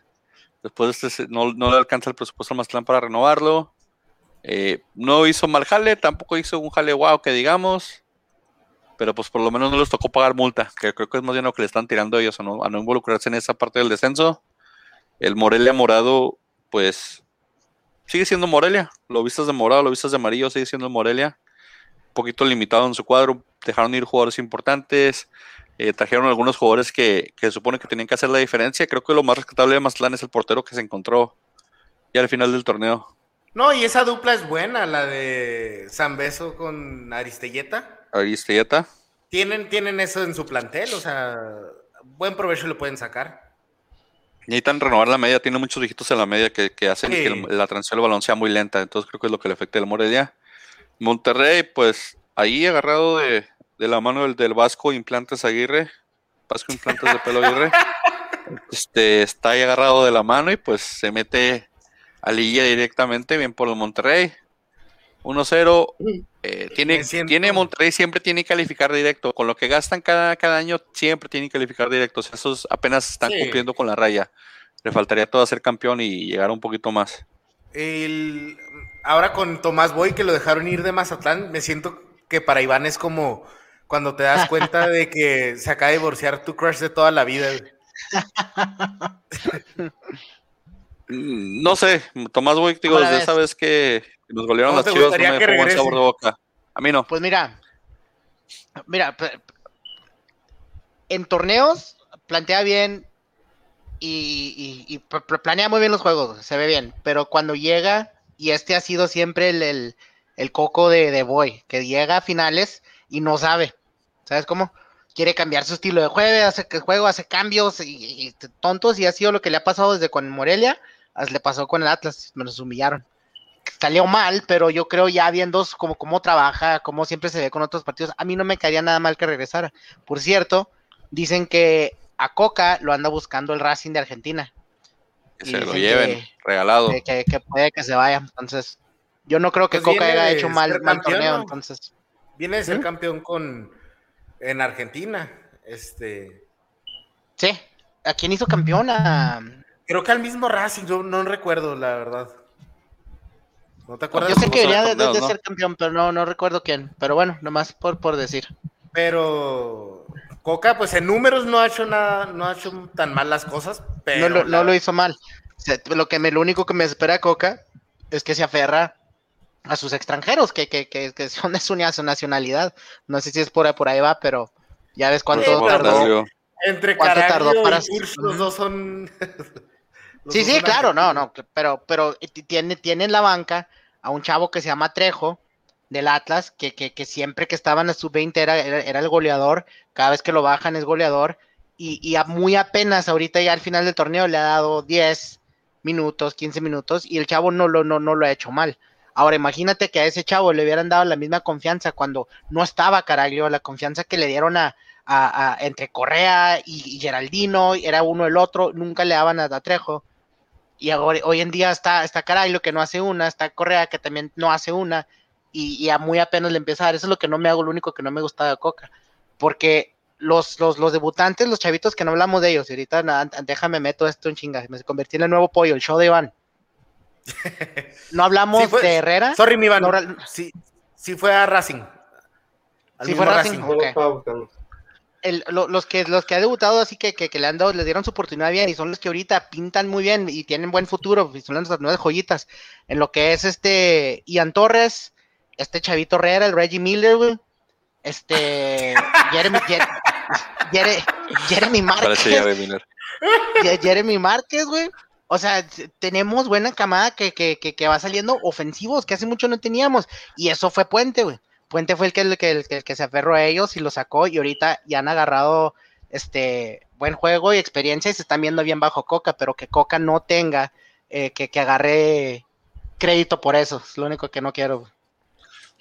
A: Después este no, no le alcanza el presupuesto al Mazatlán para renovarlo. Eh, no hizo mal jale, tampoco hizo un jale wow que digamos. Pero pues por lo menos no les tocó pagar multa, que creo que es más bien lo que le están tirando ellos a no involucrarse en esa parte del descenso. El Morelia morado, pues sigue siendo Morelia. Lo vistas de morado, lo vistas de amarillo, sigue siendo Morelia. Un poquito limitado en su cuadro. Dejaron ir jugadores importantes. eh, trajeron algunos jugadores que, que se supone que tenían que hacer la diferencia. Creo que lo más rescatable de Mazatlán es el portero que se encontró ya al final del torneo.
D: No, y esa dupla es buena, la de San Beso con Aristelleta.
A: Aristelleta.
D: Tienen, tienen eso en su plantel, o sea, buen provecho le pueden sacar.
A: Necesitan renovar la media, tiene muchos dígitos en la media que, que hacen
D: Sí.
A: que el- la transición del balón sea muy lenta, entonces creo que es lo que le afecta al Morelia. Monterrey, pues ahí agarrado de, de la mano del, del Vasco Implantes Aguirre, Vasco Implantes de Pelo Aguirre, este, está ahí agarrado de la mano y pues se mete a liguilla directamente, bien por el Monterrey. 1-0, eh, tiene, tiene Monterrey siempre tiene que calificar directo, con lo que gastan cada, cada año siempre tienen que calificar directo, o sea, esos apenas están
D: Sí.
A: cumpliendo con la raya. Le faltaría todo a ser campeón y llegar un poquito más.
D: El, ahora con Tomás Boy, que lo dejaron ir de Mazatlán, me siento que para Iván es como cuando te das cuenta de que se acaba de divorciar tu crush de toda la vida.
A: Mm, No sé, Tomás Boy, digo,
C: ¿Cómo la
A: desde esa vez que nos golearon
D: ¿Cómo
A: las chivas, no me dejó buen sabor de boca. A mí no.
C: Pues mira, mira, en torneos plantea bien y, y- y pl- pl- planea muy bien los juegos, se ve bien, pero cuando llega, y este ha sido siempre el, el- el coco de, de Boy, que llega a finales y no sabe, ¿sabes cómo? Quiere cambiar su estilo de juego, hace que juego, hace cambios y, y tontos, y ha sido lo que le ha pasado desde con Morelia, le pasó con el Atlas, me los humillaron salió mal, pero yo creo ya viendo como cómo trabaja, cómo siempre se ve con otros partidos, a mí no me caería nada mal que regresara. Por cierto, dicen que a Coca lo anda buscando el Racing de Argentina,
A: Que se lo lleven,
C: que-
A: regalado.
C: que, puede que se vaya. Entonces, yo no creo que
D: Pues
C: Coca haya hecho mal, mal torneo,
D: ¿no?
C: entonces.
D: Viene de ser
C: ¿Mm?
D: campeón con en Argentina. Este,
C: Sí, ¿a quién hizo campeón? A,
D: Creo que al mismo Racing, yo no recuerdo, la verdad. ¿No te acuerdas?
C: Yo sé que debería de, de
A: no?
C: ser campeón, pero no, no recuerdo quién. Pero bueno, nomás por, por decir.
D: Pero Coca, pues en números no ha hecho nada, no ha hecho tan mal las cosas, pero
C: no, lo,
D: la-
C: no lo hizo mal. O sea, lo, que me, lo único que me espera Coca es que se aferra a sus extranjeros, que, que, que, que son de su su nacionalidad. No sé si es por ahí, por ahí va, pero ya ves cuánto
D: Sí,
C: tardó.
D: Entre
C: ¿Cuánto tardó para-
D: y Ursh, los dos son los
C: Sí,
D: dos
C: sí,
D: son
C: claro, no, no, pero, pero ti- tiene, tiene en la banca a un chavo que se llama Trejo del Atlas, que, que, siempre que estaba en la sub-20 era, era, el goleador, cada vez que lo bajan es goleador, y, y a muy apenas ahorita ya al final del torneo le ha dado 10 minutos, 15 minutos, y el chavo no lo, no, no lo ha hecho mal. Ahora imagínate que a ese chavo le hubieran dado la misma confianza cuando no estaba Caraglio, la confianza que le dieron a, a- a- entre Correa y, Geraldino, era uno el otro, nunca le daban a, a Trejo. Y ahora, hoy en día está, está Caraglio que no hace una, está Correa que también no hace una, y, y a muy apenas le empieza a dar. Eso es lo que no me hago, lo único que no me gusta de Coca. Porque los, los, los debutantes, los chavitos que no hablamos de ellos, y ahorita na- déjame meto esto en chingas, me convertí en el nuevo pollo, el show de Iván. No hablamos
D: Sí, fue-
C: de Herrera.
D: Sorry, mi Iván.
C: No,
D: sí, sí fue a Racing. Al
C: Sí fue Racing.
B: No lo
C: Ok.
B: estaba buscando.
C: El- lo- los que los que ha debutado así que, que, que le han dado, le dieron su oportunidad bien y son los que ahorita pintan muy bien y tienen buen futuro, y son las nuevas joyitas. En lo que es este Ian Torres, este Chavito Herrera, el Reggie Miller, güey, este Jeremy, Jer- Jere- Jeremy Márquez, Jeremy Márquez, güey. O sea, tenemos buena camada que, que, que, que va saliendo ofensivos, que hace mucho no teníamos. Y eso fue Puente, güey. Puente fue el que, el que, el que, el que se aferró a ellos y lo sacó. Y ahorita ya han agarrado este buen juego y experiencia y se están viendo bien bajo Coca, pero que Coca no tenga eh, que, que agarre crédito por eso. Es lo único que no quiero. güey.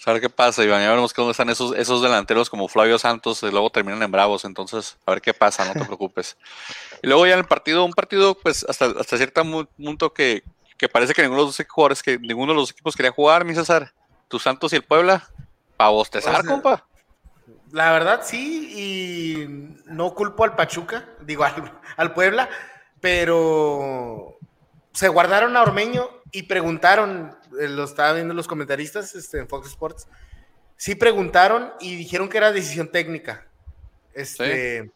A: A ver qué pasa, Iván. Ya veremos cómo están esos, esos delanteros como Flavio Santos y luego terminan en Bravos. Entonces, a ver qué pasa, no te preocupes. Y luego ya en el partido, un partido, pues hasta, hasta cierto punto que, que parece que ninguno de los jugadores, que ninguno de los equipos quería jugar, mi César. Tus Santos y el Puebla. Para bostezar,
D: O sea,
A: compa.
D: La verdad, sí, y no culpo al Pachuca, digo al, al Puebla, pero se guardaron a Ormeño y preguntaron, eh, lo estaba viendo los comentaristas este, en Fox Sports, sí preguntaron y dijeron que era decisión técnica. Este,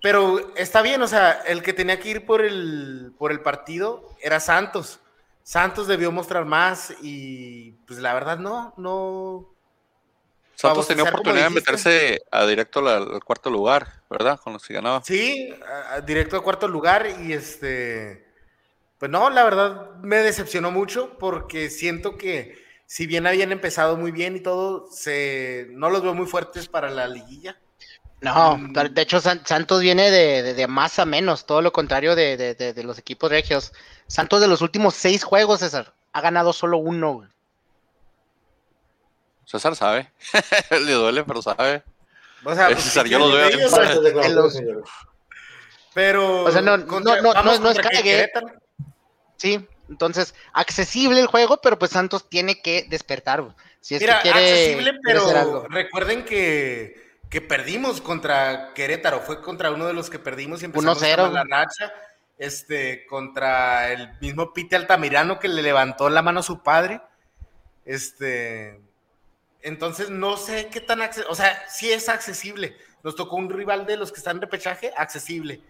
D: Pero está bien, o sea, el que tenía que ir por el, por el partido era Santos. Santos debió mostrar más y pues la verdad no, no,
A: Santos tenía oportunidad de meterse a directo al, al cuarto lugar, ¿verdad? Con los que ganaba.
D: Sí, a- a- directo a cuarto lugar y este, pues no, la verdad me decepcionó mucho porque siento que si bien habían empezado muy bien y todo, se, no los veo muy fuertes para la liguilla.
C: No,
D: Mm.
C: pero de hecho San- Santos viene de, de- de más a menos, todo lo contrario de, de- de- de los equipos regios. Santos de los últimos seis juegos, César, ha ganado solo uno.
A: César sabe. Le duele, pero sabe.
D: O sea,
A: Eh,
D: pues,
A: César, yo los
D: tienen
A: veo
D: pero
C: O sea, no-
D: contra-
C: no- no- no- no es cague. Sí, entonces, accesible el juego, pero pues Santos tiene que despertar. Si es
D: Mira,
C: que quiere,
D: accesible,
C: quiere
D: pero
C: algo.
D: recuerden que, que perdimos contra Querétaro, fue contra uno de los que perdimos y empezamos
C: 1-0.
D: a la racha, este, contra el mismo Pite Altamirano que le levantó la mano a su padre, este, entonces no sé qué tan accesible, o sea, sí es accesible, nos tocó un rival de los que están en repechaje, accesible,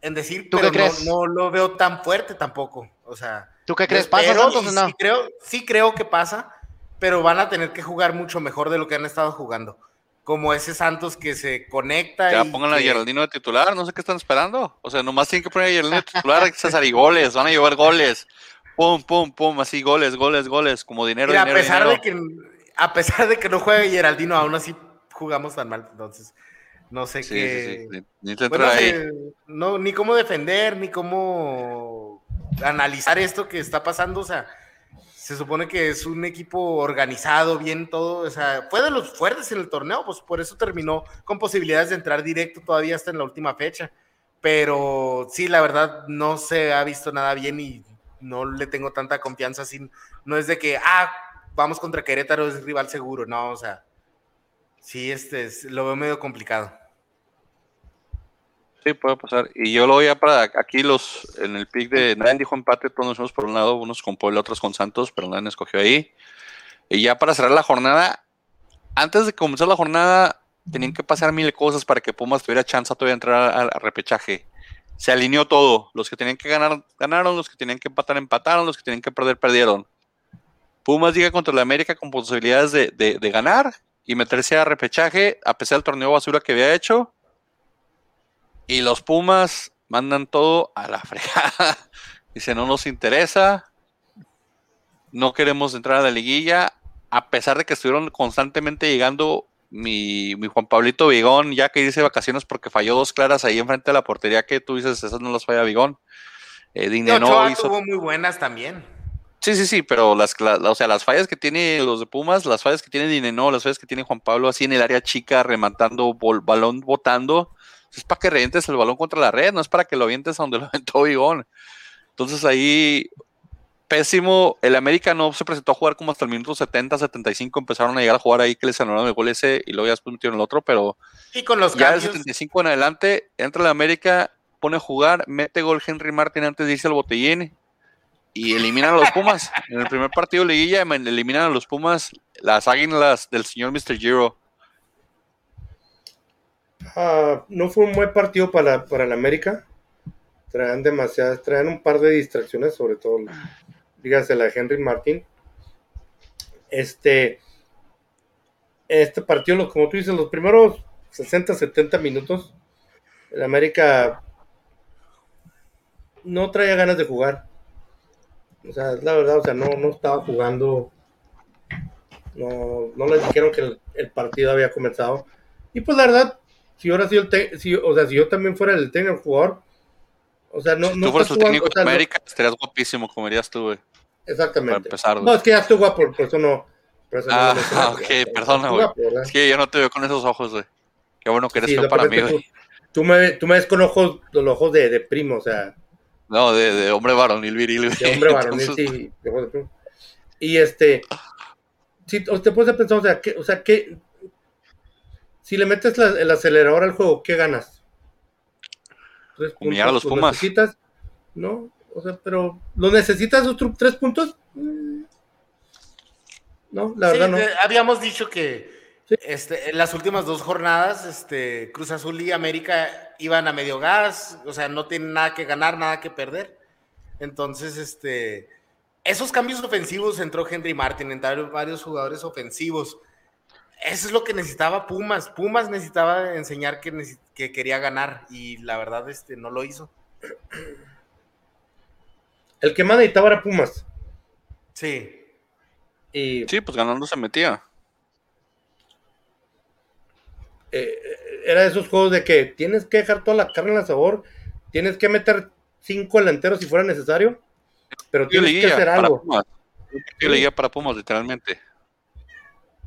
D: en decir,
C: ¿Tú
D: pero
C: qué
D: no,
C: crees?
D: no lo veo tan fuerte tampoco, o sea...
C: ¿Tú qué crees? ¿Pasa
D: y
C: o no?
D: Sí creo, sí creo que pasa, pero van a tener que jugar mucho mejor de lo que han estado jugando. Como ese Santos que se conecta.
A: Ya
D: y
A: pongan a Geraldino de titular, no sé qué están esperando. O sea, nomás tienen que poner a Geraldino de titular, César, y goles, van a llevar goles. Pum, pum, pum, así goles, goles, goles, como dinero,
D: Mira, a
A: dinero,
D: pesar
A: dinero.
D: de que a pesar de que no juegue Geraldino, aún así jugamos tan mal. Entonces, no sé
A: Sí,
D: qué.
A: sí, sí, sí. Necesita
D: Bueno,
A: ahí.
D: eh, no, ni cómo defender, ni cómo analizar esto que está pasando. O sea, se supone que es un equipo organizado, bien todo. O sea, fue de los fuertes en el torneo, pues por eso terminó con posibilidades de entrar directo todavía hasta en la última fecha. Pero sí, la verdad, no se ha visto nada bien y no le tengo tanta confianza. Así, no es de que, ah, vamos contra Querétaro, es rival seguro. No, o sea, sí, este es- lo veo medio complicado.
A: Sí, puede pasar. Y yo lo voy a para aquí los en el pick de nadie dijo empate, todos nos fuimos por un lado, unos con Puebla, otros con Santos, pero nadie escogió ahí. Y ya para cerrar la jornada, antes de comenzar la jornada, tenían que pasar mil cosas para que Pumas tuviera chance todavía de entrar al, repechaje. Se alineó todo. Los que tenían que ganar, ganaron. Los que tenían que empatar, empataron. Los que tenían que perder, perdieron. Pumas llega contra la América con posibilidades de, de- de ganar y meterse a repechaje, a pesar del torneo basura que había hecho. Y los Pumas mandan todo a la fregada. Dice, no nos interesa. No queremos entrar a la liguilla. A pesar de que estuvieron constantemente llegando mi, mi Juan Pablito Vigón, ya que dice vacaciones porque falló dos claras ahí enfrente de la portería que tú dices, esas no las falla Vigón. Eh, Dineno hizo-
D: tuvo muy buenas también.
A: Sí, sí, sí, pero las, cla- o sea, las fallas que tiene los de Pumas, las fallas que tiene Dineno, las fallas que tiene Juan Pablo así en el área chica, rematando, bol- balón botando, es para que revientes el balón contra la red, no es para que lo avientes a donde lo aventó Vigón. Entonces ahí, pésimo, el América no se presentó a jugar como hasta el minuto 70, 75, empezaron a llegar a jugar ahí que les anularon el gol ese y luego ya después metieron el otro, pero
D: Y con los
A: ya del
D: cambios.
A: 75 en adelante, entra el América, pone a jugar, mete gol Henry Martin antes de irse al botellín y eliminan a los Pumas. En el primer partido de liguilla eliminan a los Pumas, las águilas del señor Mr. Giro.
B: Ah, no fue un buen partido para, para el América. Traían demasiadas, traían un par de distracciones, sobre todo, dígase la Henry Martin. Este, este partido, como tú dices, los primeros 60, 70 minutos, el América no traía ganas de jugar. O sea, es la verdad, o sea, no, no estaba jugando. No, no les dijeron que el, el partido había comenzado. Y pues la verdad, si ahora sido el te- si, o sea, si yo también fuera el técnico jugador, o sea, no,
A: si
B: no
A: tú fueras el técnico
B: o sea,
A: de
B: no-
A: América, estarías guapísimo, como dirías tú, güey. Para
B: exactamente.
A: empezar,
B: No, es que ya estoy guapo, por eso no. Por eso no
A: Ah,
B: mencioné,
A: ok,
B: estoy
A: perdona, güey.
B: ¿verdad?
A: Es que yo no te veo con esos ojos, güey. Qué bueno que eres
B: Sí,
A: para mí, güey.
B: tú, tú me, tú me ves con ojos, los ojos de, de primo, o sea,
A: No, de, de hombre varonil viril,
B: de hombre varonil,
A: Entonces,
B: sí. Y este, si o te puedes pensar, o sea, ¿qué, o sea, ¿qué, si le metes la- el acelerador al juego, ¿qué ganas? ¿Tres
A: a los
B: ¿Los
A: Pumas.
B: necesitas? No, o sea, pero ¿lo necesitas otros tres puntos? Mm. No, la
D: Sí,
B: verdad no.
D: de- habíamos dicho que
B: Sí.
D: este, en las últimas dos jornadas, este, Cruz Azul y América iban a medio gas, o sea, no tienen nada que ganar, nada que perder. Entonces, este, esos cambios ofensivos entró Henry Martin, entraron varios jugadores ofensivos. Eso es lo que necesitaba Pumas. Pumas necesitaba enseñar que, quería ganar y la verdad este, no lo hizo.
B: El que más necesitaba era Pumas.
D: Sí.
B: Y
A: Sí, pues ganando se metía.
B: Eh, era de esos juegos de que tienes que dejar toda la carne en el sabor, tienes que meter cinco delanteros si fuera necesario, pero tienes que hacer algo.
A: Pumas. De liguilla para Pumas, literalmente.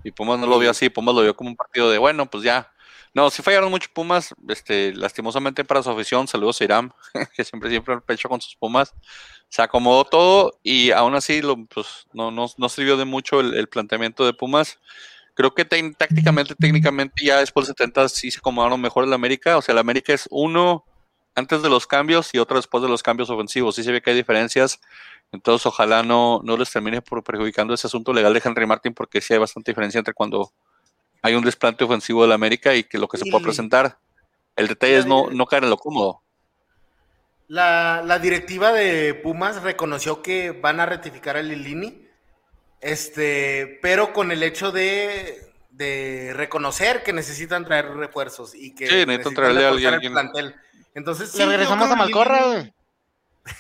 A: Y Pumas no lo vio así, Pumas lo vio como un partido de, bueno, pues ya. No, sí fallaron mucho Pumas, este, lastimosamente para su afición, saludos a Iram, que siempre, siempre el pecho con sus Pumas. Se acomodó todo y aún así lo, pues, no, no, no sirvió de mucho el, el planteamiento de Pumas. Creo que tácticamente, técnicamente, ya después del 70 sí se acomodaron mejor el América. O sea, el América es uno antes de los cambios y otro después de los cambios ofensivos. Sí se ve que hay diferencias. Entonces, ojalá no, no les termine por perjudicando ese asunto legal de Henry Martin, porque sí hay bastante diferencia entre cuando hay un desplante ofensivo del América y que lo que se puede
D: Y-
A: presentar. El detalle es no, no caer en lo cómodo.
D: La, la directiva de Pumas reconoció que van a rectificar a Lilini, este, pero con el hecho de, de reconocer que necesitan traer refuerzos y que
A: Sí, necesitan traerle a
D: reforzar
A: alguien-
D: el plantel. Entonces, sí,
C: Le
D: yo
C: regresamos a Malcorra,
D: Lilini-
C: güey.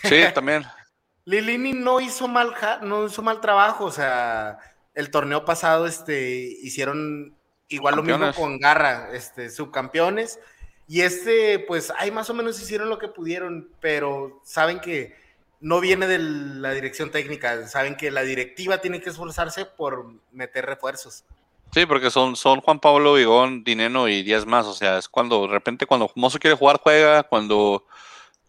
A: Sí, también.
D: Lilini no hizo mal no hizo mal trabajo, o sea, el torneo pasado este hicieron igual lo mismo con Garra, este subcampeones y este pues ahí más o menos hicieron lo que pudieron, pero saben que no viene de la dirección técnica, saben que la directiva tiene que esforzarse por meter refuerzos.
A: Sí, porque son, son Juan Pablo, Vigón, Dineno y 10 más. O sea, es cuando de repente cuando Mozo quiere jugar, juega. Cuando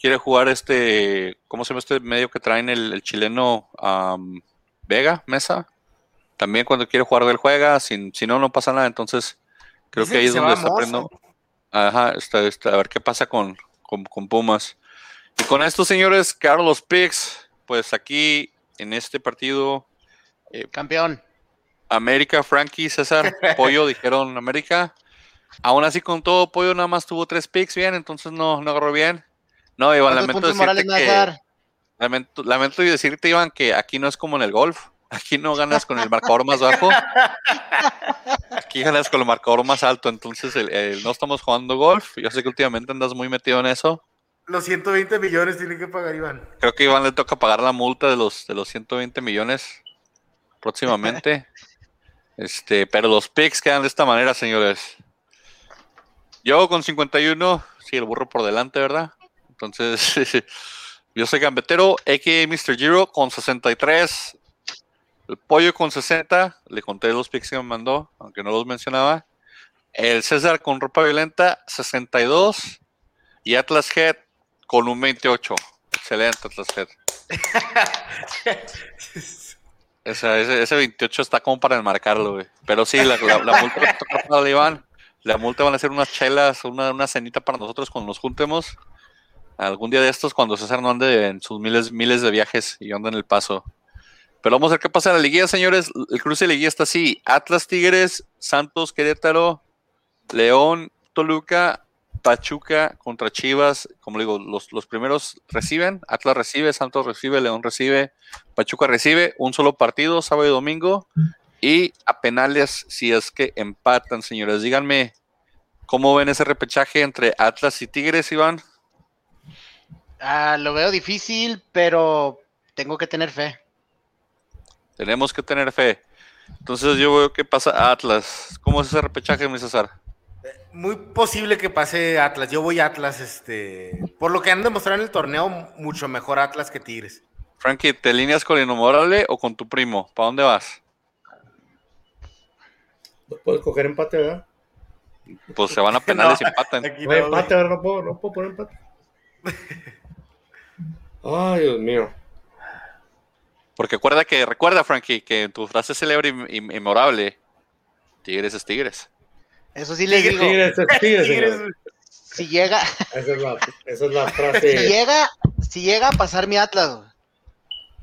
A: quiere jugar este, ¿cómo se llama este medio que traen el, el chileno am, Vega, Mesa? También cuando quiere jugar, él juega. Si, si no, no pasa nada. Entonces, creo que ahí
D: que
A: es donde está aprendiendo. Ajá, está, está, a ver qué pasa con, con, con Pumas. Y con esto, señores, Carlos Picks, pues aquí en este partido,
C: Campeón.
A: América, Frankie, César, Pollo, dijeron América. Aún así, con todo, Pollo nada más tuvo tres picks bien, entonces no, no agarró bien. No, Iván,
C: ¿Cuántos
A: lamento decirte que, lamento, lamento decirte, Iván, que aquí no es como en el golf. Aquí no ganas con el marcador más bajo. Aquí ganas con el marcador más alto. Entonces, el- el- no estamos jugando golf. Yo sé que últimamente andas muy metido en eso.
D: Los 120 millones tiene que pagar Iván.
A: Creo que a Iván le toca pagar la multa de los, de los 120 millones próximamente. este, pero los picks quedan de esta manera, señores. Yo con 51, sí, el burro por delante, ¿verdad? Entonces, yo soy gambetero, a.k.a. Mr. Giro con 63. El pollo con 60. Le conté los picks que me mandó, aunque no los mencionaba. El César con ropa violenta, 62. Y Atlas Head con un 28. Excelente, Atlas Head. Esa- ese, ese 28 está como para enmarcarlo, güey. Pero sí, la, la, la multa va a tocar para el Iván. La multa van a ser unas chelas, una, una cenita para nosotros cuando nos juntemos. Algún día de estos, cuando César no ande en sus miles, miles de viajes y yo ande en el paso. Pero vamos a ver qué pasa en la liguilla, señores. El cruce de liguilla está así: Atlas Tigres, Santos Querétaro, León, Toluca, Pachuca contra Chivas. Como digo, los, los primeros reciben, Atlas recibe, Santos recibe, León recibe, Pachuca recibe un solo partido, sábado y domingo. Y a penales si es que empatan, señores. Díganme, ¿cómo ven ese repechaje entre Atlas y Tigres, Iván?
C: Ah, lo veo difícil, pero tengo que tener fe.
A: Tenemos que tener fe. Entonces yo veo que pasa Atlas. ¿Cómo es ese repechaje, mi César?
D: Muy posible que pase Atlas. Yo voy a Atlas, este. Por lo que han demostrado en el torneo, mucho mejor Atlas que Tigres.
A: Frankie, ¿te alineas con el innombrable o con tu primo? ¿Para dónde vas?
B: No puedes coger empate, ¿verdad?
A: Pues se van a penales y
D: No,
A: empatan.
D: aquí
B: No empate, ¿verdad? No puedo, no puedo poner empate. Ay, Dios mío.
A: Porque recuerda que, recuerda, Frankie, que en tu frase célebre y, y- memorable, Tigres es Tigres.
C: Eso sí les digo.
B: Tigres, es Tigres,
D: Tigres,
B: señor.
C: Si llega,
B: Esa es la, esa es la
C: si
B: frase.
C: llega, si llega a pasar mi Atlas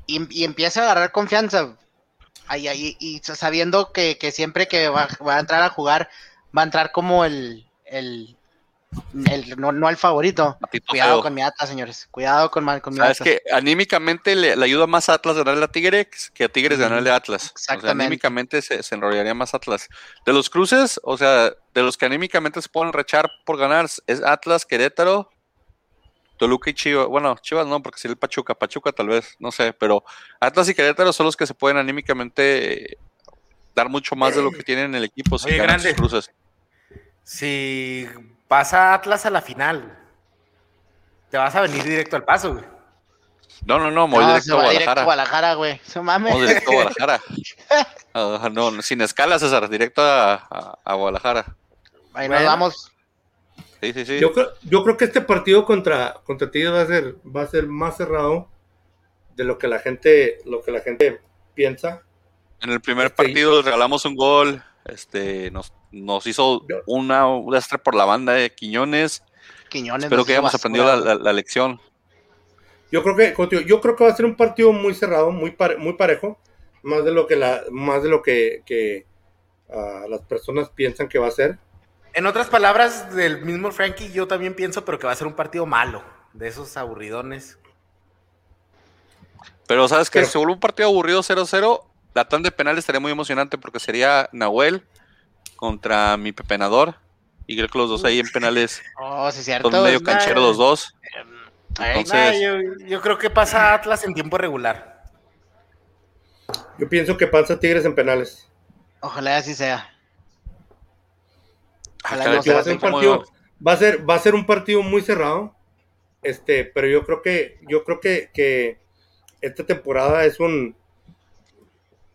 C: y, y empieza a agarrar confianza, ahí, ahí, y sabiendo que, que siempre que va, va a entrar a jugar, va a entrar como el, el, el- no, no el favorito. Cuidado
A: feo.
C: con mi Atlas, señores. Cuidado con, con mi
A: Sabes
C: Atlas.
A: que anímicamente le, le ayuda más a Atlas ganarle a Tigres que a Tigres ganarle a Atlas. O sea,
C: Exactamente.
A: anímicamente se, se enrollaría más Atlas. De los cruces, o sea, de los que anímicamente se pueden rechar por ganar, es Atlas, Querétaro, Toluca y Chivas. Bueno, Chivas no, porque sería el Pachuca. Pachuca tal vez, no sé, pero Atlas y Querétaro son los que se pueden anímicamente eh, dar mucho más de lo que tienen en el equipo si
D: Oye,
A: ganan
D: grande.
A: sus cruces.
D: Si pasa Atlas a la final, te vas a venir directo al paso, güey.
A: No, no, no, me voy
C: No,
A: directo
C: se
A: a
C: va directo a
A: Guadalajara.
C: Guadalajara, güey. No mames.
A: Vamos directo a Guadalajara. Ah, no, sin escala, César, directo a, a- a Guadalajara.
C: Ahí nos vamos.
A: Sí, sí, sí.
B: Yo creo, yo creo que este partido contra, contra Tigres va a ser, va a ser más cerrado de lo que la gente, lo que la gente piensa.
A: En el primer
B: Este,
A: partido les regalamos un gol. Este, nos, nos hizo
B: Yo-
A: una un desastre por la banda de Quiñones.
C: Quiñones.
A: Espero que hayamos aprendido la,
C: güey.
A: la- la lección.
B: Yo creo que, yo creo que va a ser un partido muy cerrado, muy pare- muy parejo, más de lo que la, más de lo que, que, ah, las personas piensan que va a ser.
D: En otras palabras, del mismo Frankie, yo también pienso, pero que va a ser un partido malo. De esos aburridones.
A: Pero sabes que
B: Pero-
A: si un partido aburrido 0-0, la tanda de penales estaría muy emocionante porque sería Nahuel contra mi pepenador. Y creo que los dos ahí en penales
C: Oh, sí, cierto.
A: son medio cancheros los dos.
C: Ay,
A: Entonces-
D: Nah, yo, yo creo que pasa Atlas en tiempo regular.
B: Yo pienso que pasa Tigres en penales.
C: Ojalá así sea. Ojalá no
B: Que va a
C: sea
B: ser
C: así.
B: un
A: ¿cómo
B: partido, va a ser, va a ser un partido muy cerrado. Este, pero yo creo que, yo creo que, que esta temporada es un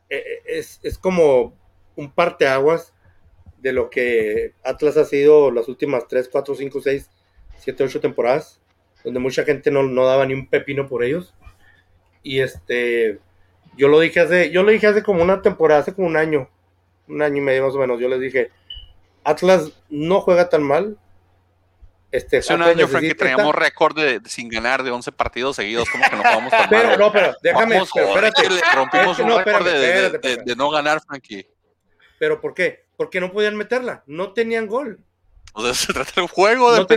B: eh, eh, es, es como un parteaguas de lo que Atlas ha sido las últimas 3, 4, 5, 6, 7, 8 temporadas, donde mucha gente no, no daba ni un pepino por ellos. Y este, yo lo dije hace, yo lo dije hace como una temporada, hace como un año, un año y medio más o menos, yo les dije, Atlas no juega tan mal, Este,
A: Hace un año, Frankie,
B: necesita-
A: teníamos récord de, de sin ganar de 11 partidos seguidos. ¿Cómo que no jugamos tan
B: Pero,
A: mal?
B: no, pero déjame,
A: Vamos,
B: pero espérate.
A: horrible, rompimos
B: Es que
A: un
B: no,
A: récord de, de no ganar, Frankie.
B: ¿Pero por qué? Porque no podían meterla, no tenían gol.
A: O sea, se trata del juego de
B: No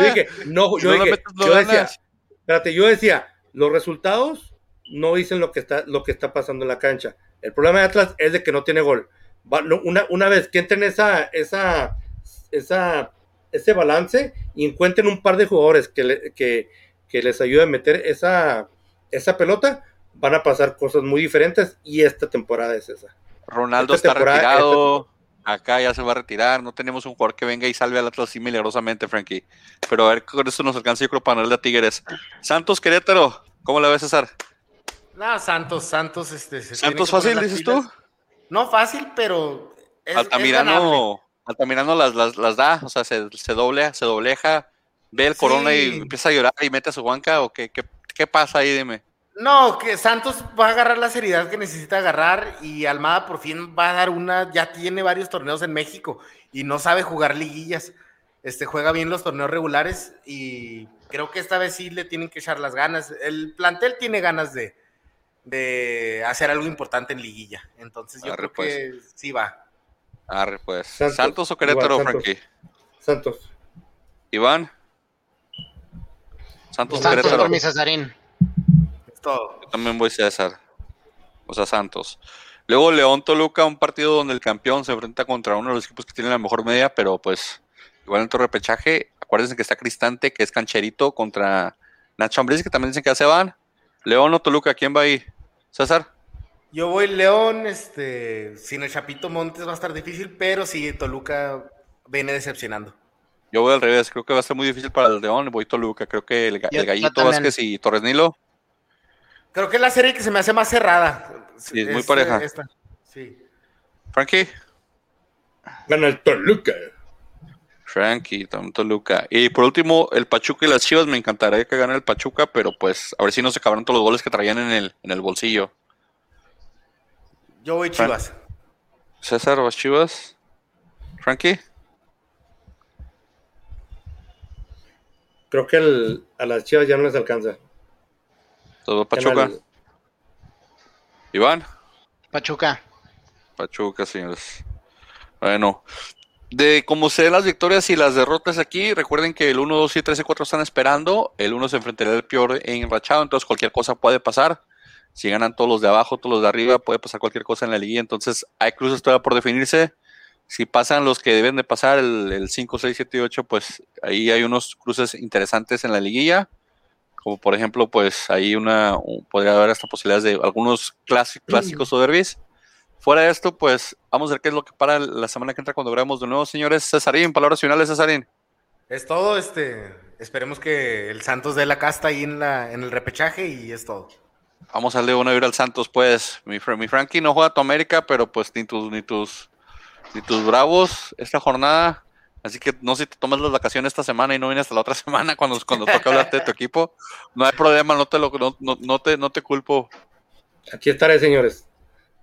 B: yo dije, no, yo
A: no la
B: dije,
A: metes, no
B: yo decía, espérate, yo decía, los resultados no dicen lo que está, lo que está pasando en la cancha. El problema de Atlas es de que no tiene gol. Una, una vez que entren esa, esa, esa, ese balance y encuentren un par de jugadores que, le- que, que les ayuden a meter esa, esa pelota, van a pasar cosas muy diferentes y esta temporada es esa.
A: Ronaldo
B: esta
A: está retirado. Acá ya se va a retirar. No tenemos un jugador que venga y salve al Atlas así milagrosamente, Frankie. Pero a ver, con eso nos alcanza, yo creo, para de Tigres. Santos Querétaro. ¿Cómo la ves, César?
D: No, Santos, Santos, este. se
A: ¿Santos fácil, dices
D: pilas.
A: tú?
D: No fácil, pero. Es, es ganable.
A: Altamirano, Altamirano las, las, las da, o sea, se, se doble, se dobleja, ve el corona y empieza a llorar y mete a su banca, o qué, qué, qué pasa ahí, dime.
D: No, que Santos va a agarrar la seriedad que necesita agarrar y Almada por fin va a dar una, ya tiene varios torneos en México y no sabe jugar liguillas. Este juega bien los torneos regulares y creo que esta vez sí le tienen que echar las ganas. El plantel tiene ganas de, de hacer algo importante en liguilla. Entonces yo
A: Arre,
D: creo que sí va.
A: Arre, pues.
B: Santos,
A: Santos, o Querétaro,
B: Santos.
A: Frankie.
B: Santos.
A: Iván. Santos,
C: Santos
A: Querétaro.
C: por mi Cesarín.
D: Todo.
A: Yo también voy César. O sea, Santos. Luego León Toluca, un partido donde el campeón se enfrenta contra uno de los equipos que tiene la mejor media, pero pues igual en el repechaje. Acuérdense que está Cristante, que es cancherito, contra Nacho Ambriz, que también dicen que ya se van. León o Toluca, ¿quién va ahí? César.
D: Yo voy León, este, sin el Chapito Montes va a estar difícil, pero sí, Toluca viene decepcionando.
A: Yo voy al revés, creo que va a ser muy difícil para el León, voy Toluca, creo que el, el Gallito. Vázquez y Torres Nilo,
D: Creo que es la serie que se me hace más cerrada.
A: Sí, es muy pareja.
D: esta. Sí.
A: Frankie,
B: Gana el Toluca.
A: Frankie, también Toluca. Y por último, el Pachuca y las Chivas, me encantaría que gane el Pachuca, pero pues a ver si no se acabaron todos los goles que traían en el, en el bolsillo.
D: Yo voy Chivas.
A: César, ¿vas Chivas? Frankie,
B: Creo que el- a las chivas ya no les alcanza.
A: Todo
B: Gana
A: Pachuca. Iván,
C: Pachuca.
A: Pachuca, señores. Bueno, de cómo se den las victorias y las derrotas aquí, recuerden que el 1, 2 y 3 y 4 están esperando. El 1 se enfrentaría al peor enrachado, entonces cualquier cosa puede pasar. Si ganan todos los de abajo, todos los de arriba, puede pasar cualquier cosa en la liguilla. Entonces hay cruces todavía por definirse. Si pasan los que deben de pasar, el, el 5, 6, 7 y 8, pues ahí hay unos cruces interesantes en la liguilla. Como por ejemplo, pues ahí una, un- podría haber hasta posibilidades de algunos clásicos, clásicos o derbis. Fuera de esto, pues vamos a ver qué es lo que para la semana que entra cuando grabemos de nuevo, señores. Cesarín, palabras finales, Cesarín.
D: Es todo, este. Esperemos que el Santos dé la casta ahí en, la, en el repechaje y es todo.
A: Vamos a darle una vibra al Santos, pues. Mi, mi Frankie no juega a tu América, pero pues ni tus, ni tus, ni tus bravos esta jornada. Así que no sé si te tomas las vacaciones esta semana y no vienes hasta la otra semana cuando, cuando toca hablarte de tu equipo. No hay problema, no te lo, no, no- no te, no te culpo.
B: Aquí estaré, señores.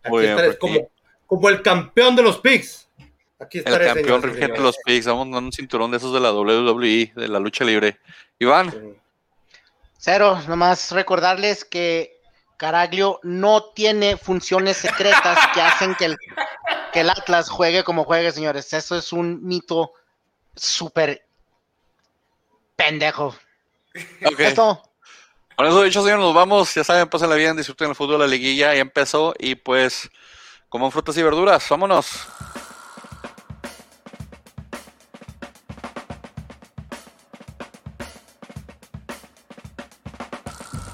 B: Aquí
A: Muy bien,
B: estaré
A: Frankie.
B: como, como el campeón de los Pigs. Aquí
A: El
B: estaré,
A: campeón
B: señores y
A: regente de los Pigs. Vamos a un cinturón de esos de la WWE, de la lucha libre. Iván,
B: Sí.
C: Cero, nomás recordarles que Caraglio no tiene funciones secretas que hacen que el, que el Atlas juegue como juegue, señores. Eso es un mito súper pendejo.
A: ok.
C: Esto,
A: Con eso dicho, señores, nos vamos. Ya saben, pásenla bien, disfruten el fútbol, la liguilla ya empezó. Y pues, coman frutas y verduras. Vámonos.